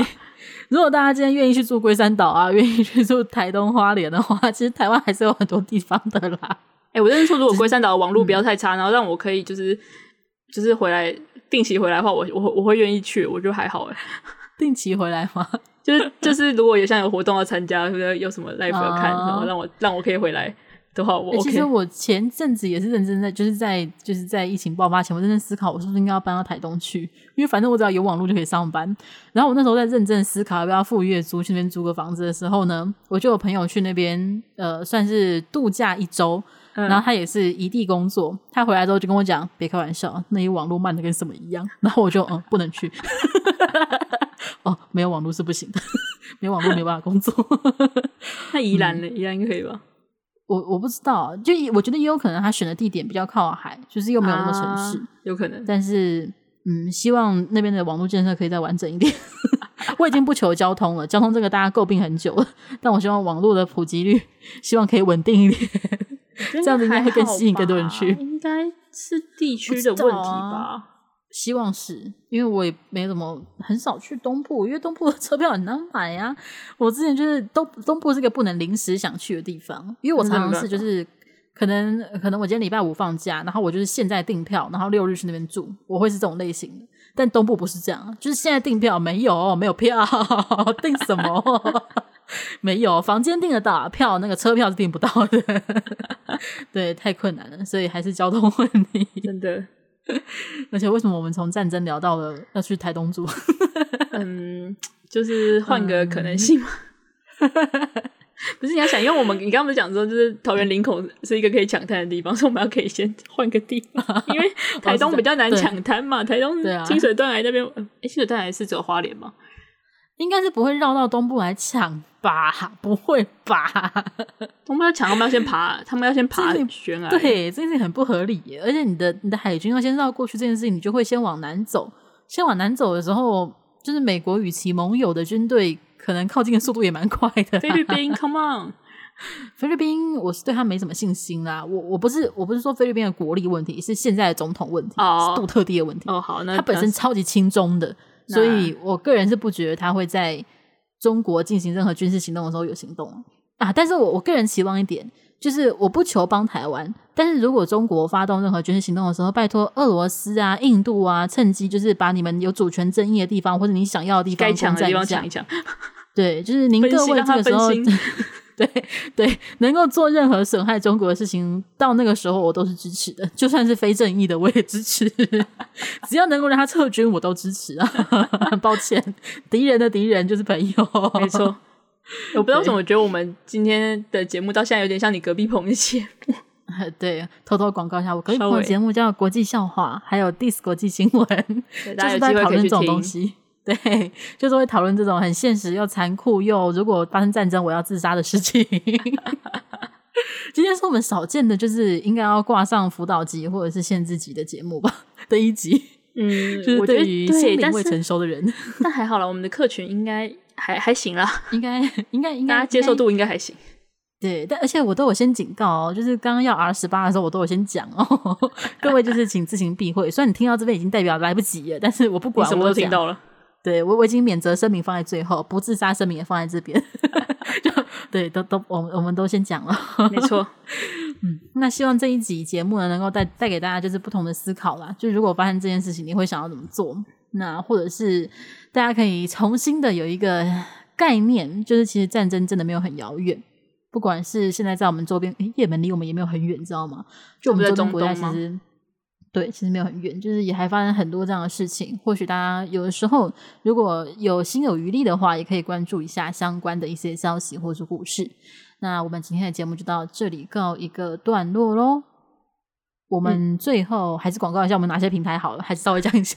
如果大家今天愿意去住龟山岛啊，愿意去住台东花莲的话，其实台湾还是有很多地方的啦。哎、欸，我认识说，如果龟山岛的网络不要太差，嗯、然后让我可以就是就是回来定期回来的话，我我我会愿意去，我觉得还好哎。定期回来吗？就是就是，如果有像有活动要参加，或者有什么 (laughs) live 要看，然后让我让我可以回来的话，我、OK 欸、其实我前阵子也是认真在，就是在就是在疫情爆发前，我认真思考，我是不是应该要搬到台东去？因为反正我只要有网络就可以上班。然后我那时候在认真思考要不要付月租去那边租个房子的时候呢，我就有朋友去那边呃，算是度假一周。然后他也是异地工作，他回来之后就跟我讲：“别开玩笑，那里网络慢的跟什么一样。”然后我就嗯，不能去。(laughs) 哦，没有网络是不行的，(laughs) 没有网络没办法工作。那宜兰呢？宜兰应该可以吧？我我不知道，就我觉得也有可能他选的地点比较靠海，就是又没有那么城市，啊、有可能。但是嗯，希望那边的网络建设可以再完整一点。(laughs) 我已经不求交通了，交通这个大家诟病很久了，但我希望网络的普及率，希望可以稳定一点。这样子应该会更吸引更多人去。应该是地区的问题吧？啊、希望是因为我也没怎么很少去东部，因为东部的车票很难买呀、啊。我之前就是东东部是个不能临时想去的地方，因为我常常是就是可能可能我今天礼拜五放假，然后我就是现在订票，然后六日去那边住，我会是这种类型的。但东部不是这样，就是现在订票没有没有票，订什么？(laughs) 没有房间订得到，票那个车票是订不到的，(laughs) 对，太困难了，所以还是交通问题，真的。(laughs) 而且为什么我们从战争聊到了要去台东住？(laughs) (laughs) 嗯，就是换个可能性嘛。嗯、不是你要想，因为我们你刚刚不是讲说，就是桃园林口是一个可以抢滩的地方，所以我们要可以先换个地方，因为台东比较难抢滩嘛。台东清水断崖那边，哎、欸，清水断崖是只有花莲吗？应该是不会绕到东部来抢吧？不会吧？(laughs) 东部要抢，他们要先爬，他们要先爬悬崖。对，这件事情很不合理耶。而且你的你的海军要先绕过去，这件事情你就会先往南走。先往南走的时候，就是美国与其盟友的军队可能靠近的速度也蛮快的。菲律宾，(laughs) Come on！菲律宾，我是对他没什么信心啦。我我不是我不是说菲律宾的国力问题，是现在的总统问题，oh. 是杜特地的问题。哦，好，那他本身超级亲中的。所以，我个人是不觉得他会在中国进行任何军事行动的时候有行动啊。但是我我个人期望一点，就是我不求帮台湾，但是如果中国发动任何军事行动的时候，拜托俄罗斯啊、印度啊，趁机就是把你们有主权争议的地方或者你想要的地方该抢的地方抢一抢。对，就是您各位这个时候，对对，能够做任何损害中国的事情，到那个时候我都是支持的，就算是非正义的我也支持，(laughs) 只要能够让他撤军，我都支持啊。很 (laughs) 抱歉，敌人的敌人就是朋友，没错。我不知道怎么觉得我们今天的节目到现在有点像你隔壁棚的节目。对，偷偷广告一下，我隔壁棚的节目叫《国际笑话》，还有《Diss 国际新闻》，就是在讨论这种东西。(laughs) 对，就是会讨论这种很现实又残酷又如果发生战争我要自杀的事情。(laughs) 今天是我们少见的，就是应该要挂上辅导级或者是限制级的节目吧？的一集，嗯，就是对于心灵未成熟的人，但还好了，我们的客群应该还还行啦，应该应该应该大家接受度应该还行。对，但而且我都有先警告哦，就是刚刚要 R 十八的时候，我都有先讲哦，(laughs) 各位就是请自行避讳。虽然你听到这边已经代表来不及了，但是我不管，什么都听到了。对，我我已经免责声明放在最后，不自杀声明也放在这边。(laughs) 就对，都都，我们我们都先讲了，没错。(laughs) 嗯，那希望这一集节目呢，能够带带给大家就是不同的思考啦。就如果发生这件事情，你会想要怎么做？那或者是大家可以重新的有一个概念，就是其实战争真的没有很遥远。不管是现在在我们周边，诶，也门离我们也没有很远，你知道吗？就我们周边国家其实。对，其实没有很远，就是也还发生很多这样的事情。或许大家有的时候如果有心有余力的话，也可以关注一下相关的一些消息或是故事。那我们今天的节目就到这里告一个段落喽。我们最后还是广告一下我们哪些平台好了，还是稍微讲一下。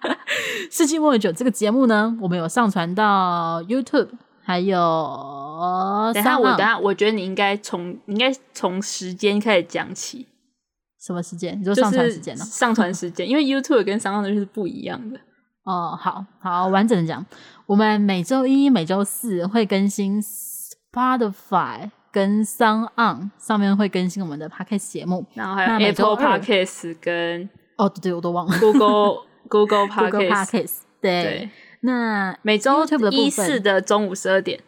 (laughs) 世纪末的酒这个节目呢，我们有上传到 YouTube，还有等下我等下，我觉得你应该从你应该从时间开始讲起。什么时间？你说上传时间呢？上传时间，因为 YouTube 跟 SoundOn 是不一样的。哦，好好完整的讲，我们每周一、每周四会更新 Spotify 跟 SoundOn 上面会更新我们的 Podcast 节目，然后还有 Apple Podcast 跟哦，对对，我都忘了 (laughs) Google Google Podcast。对，对那每周一四的中午十二点。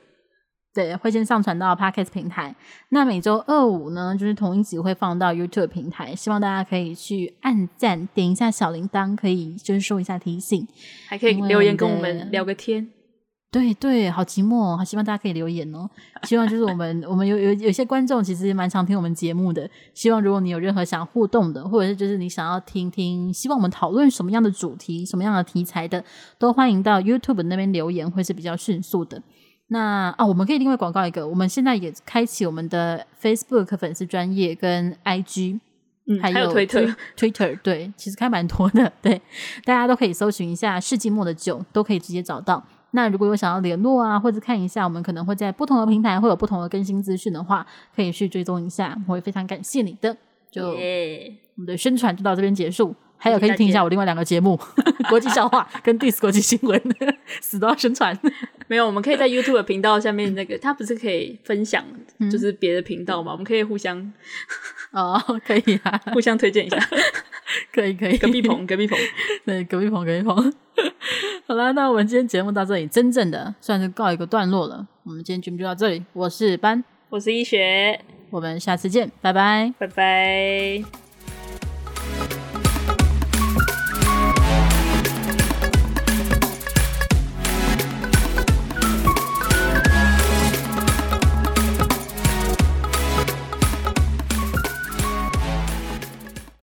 对，会先上传到 Podcast 平台。那每周二五呢，就是同一集会放到 YouTube 平台。希望大家可以去按赞，点一下小铃铛，可以就是收一下提醒，还可以留言跟我们聊个天。对对，好寂寞，好希望大家可以留言哦。希望就是我们 (laughs) 我们有有有些观众其实也蛮常听我们节目的。希望如果你有任何想互动的，或者是就是你想要听听，希望我们讨论什么样的主题、什么样的题材的，都欢迎到 YouTube 那边留言，会是比较迅速的。那啊，我们可以另外广告一个，我们现在也开启我们的 Facebook 粉丝专业跟 IG，嗯，还有推特，Twitter，对，其实开蛮多的，对，大家都可以搜寻一下“世纪末的酒”，都可以直接找到。那如果有想要联络啊，或者看一下，我们可能会在不同的平台会有不同的更新资讯的话，可以去追踪一下，我会非常感谢你的。就我们的宣传就到这边结束。还有可以听一下我另外两个节目《(laughs) 国际笑话 (laughs)》跟《Diss 国际新闻》，(laughs) 死都要宣传。没有，我们可以在 YouTube 频道下面那个，他不是可以分享，就是别的频道嘛、嗯？我们可以互相哦，可以啊，互相推荐一下，可以可以。隔壁棚，隔壁棚，对，隔壁棚，隔壁棚。好啦，那我们今天节目到这里，真正的算是告一个段落了。我们今天节目就到这里，我是班，我是医学，我们下次见，拜拜，拜拜。